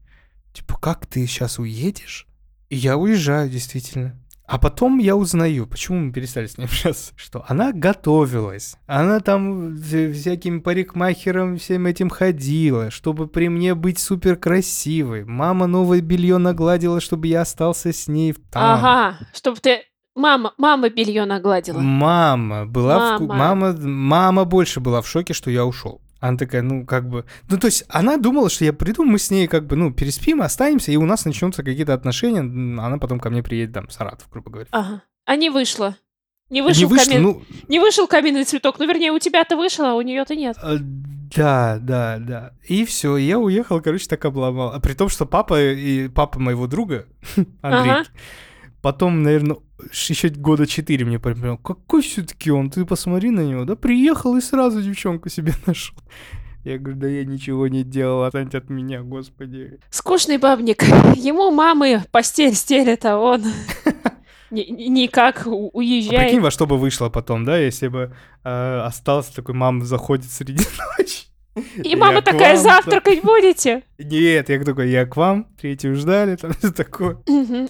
Типа, как ты сейчас уедешь? И я уезжаю, действительно. А потом я узнаю, почему мы перестали с ней общаться, что она готовилась. Она там вся- всяким парикмахером всем этим ходила, чтобы при мне быть супер красивой. Мама новое белье нагладила, чтобы я остался с ней в там. Ага, чтобы ты... Мама, мама белье нагладила. Мама была в Мама. мама, мама больше была в шоке, что я ушел. Она такая, ну, как бы... Ну, то есть, она думала, что я приду, мы с ней, как бы, ну, переспим, останемся, и у нас начнутся какие-то отношения. Она потом ко мне приедет, там, в Саратов, грубо говоря. Ага. А не вышло. Не вышел, не вышло, камин- ну, не вышел каменный цветок. Ну, вернее, у тебя-то вышел, а у нее-то нет. э, да, да, да. И все, я уехал, короче, так обломал. А при том, что папа и папа моего друга, Андрей, Ага. потом, наверное, еще года четыре мне прям, какой все-таки он, ты посмотри на него, да, приехал и сразу девчонку себе нашел. Я говорю, да я ничего не делал, отстань от меня, господи. Скучный бабник. Ему мамы постель стелят, а он ни- ни- никак у- А уезжает. прикинь, во что бы вышло потом, да, если бы э, остался такой, мама заходит среди ночи. И мама такая, вам, завтракать будете? Нет, я такой, я к вам, третью ждали, там такое.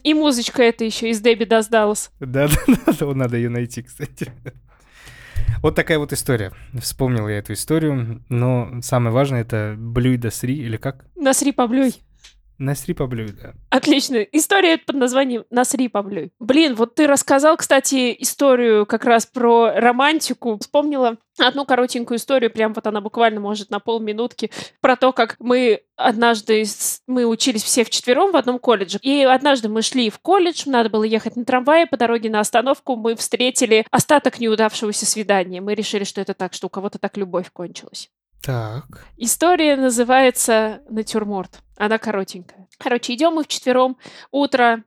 И музычка это еще из Дебби Does Dallas. Да, да, да, вот надо ее найти, кстати. Вот такая вот история. Вспомнил я эту историю, но самое важное это Блюй до Сри, или как? Насри поблюй. Насри поблюй, да. Отлично. История под названием «Насри поблюй». Блин, вот ты рассказал, кстати, историю как раз про романтику. Вспомнила одну коротенькую историю, прям вот она буквально может на полминутки, про то, как мы однажды, мы учились все вчетвером в одном колледже, и однажды мы шли в колледж, надо было ехать на трамвае, по дороге на остановку мы встретили остаток неудавшегося свидания. Мы решили, что это так, что у кого-то так любовь кончилась. Так. История называется «Натюрморт». Она коротенькая. Короче, идем мы вчетвером. Утро.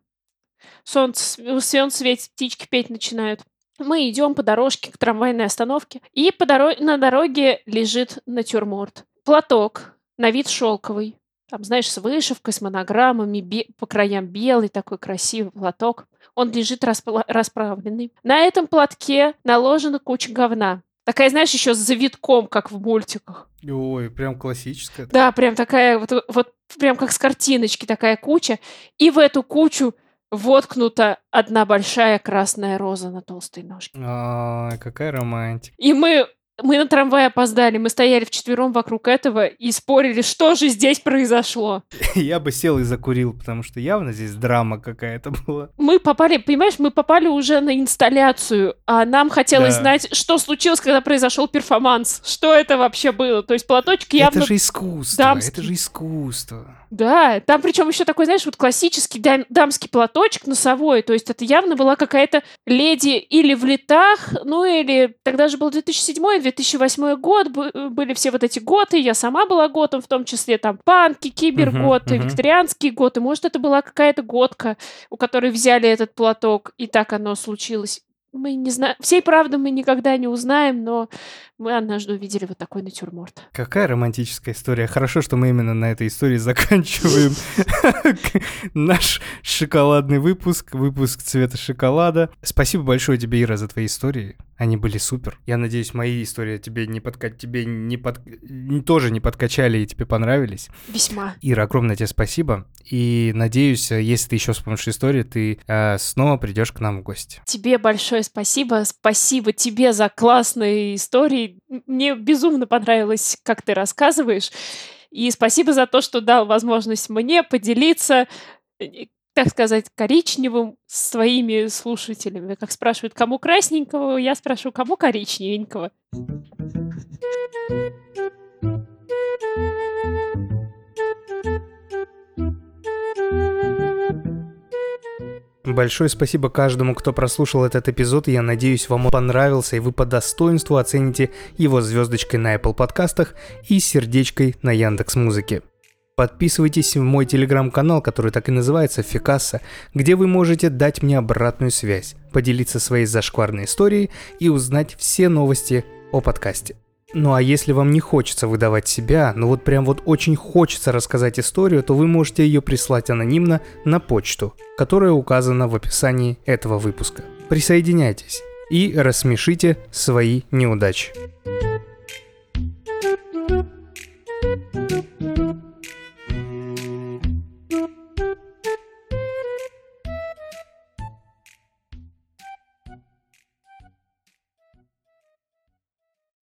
Солнце, солнце светит, птички петь начинают. Мы идем по дорожке к трамвайной остановке. И по доро- на дороге лежит натюрморт. Платок, на вид шелковый. Там, знаешь, с вышивкой, с монограммами, бе- по краям белый такой красивый платок. Он лежит распла- расправленный. На этом платке наложена куча говна. Такая, знаешь, еще с завитком, как в мультиках. Ой, прям классическая. Да, прям такая, вот, вот прям как с картиночки такая куча. И в эту кучу воткнута одна большая красная роза на толстой ножке. Ай, какая романтика. И мы, мы на трамвай опоздали, мы стояли вчетвером вокруг этого и спорили, что же здесь произошло. Я бы сел и закурил, потому что явно здесь драма какая-то была. Мы попали, понимаешь, мы попали уже на инсталляцию, а нам хотелось Да. знать, что случилось, когда произошел перформанс. Что это вообще было? То есть платочек явно... Это же искусство, дамский. это же искусство. Да, там причем еще такой, знаешь, вот классический дам- дамский платочек носовой, то есть это явно была какая-то леди или в летах, ну или тогда же был 2007-2008 год, б- были все вот эти готы, я сама была готом, в том числе там панки, киберготы, мгм. викторианские готы, может это была какая-то готка, у которой взяли этот платок, и так оно случилось. Мы не знаем, всей правды мы никогда не узнаем, но мы однажды увидели вот такой натюрморт. Какая романтическая история. Хорошо, что мы именно на этой истории заканчиваем наш шоколадный выпуск, выпуск цвета шоколада. Спасибо большое тебе, Ира, за твои истории. Они были супер. Я надеюсь, мои истории тебе не подка... тебе не под... тоже не подкачали и тебе понравились. Весьма. Ира, огромное тебе спасибо. И надеюсь, если ты еще вспомнишь историю, ты э, снова придешь к нам в гости. Тебе большое спасибо. Спасибо тебе за классные истории. Мне безумно понравилось, как ты рассказываешь. И спасибо за то, что дал возможность мне поделиться, э, так сказать, коричневым своими слушателями. Как спрашивают, кому красненького, я спрошу, кому коричневенького. Большое спасибо каждому, кто прослушал этот эпизод. Я надеюсь, вам он понравился, и вы по достоинству оцените его звездочкой на Apple подкастах и сердечкой на Яндекс Музыке. Подписывайтесь в мой телеграм-канал, который так и называется Фикаса, где вы можете дать мне обратную связь, поделиться своей зашкварной историей и узнать все новости о подкасте. Ну а если вам не хочется выдавать себя, но вот прям вот очень хочется рассказать историю, то вы можете ее прислать анонимно на почту, которая указана в описании этого выпуска. Присоединяйтесь и рассмешите свои неудачи.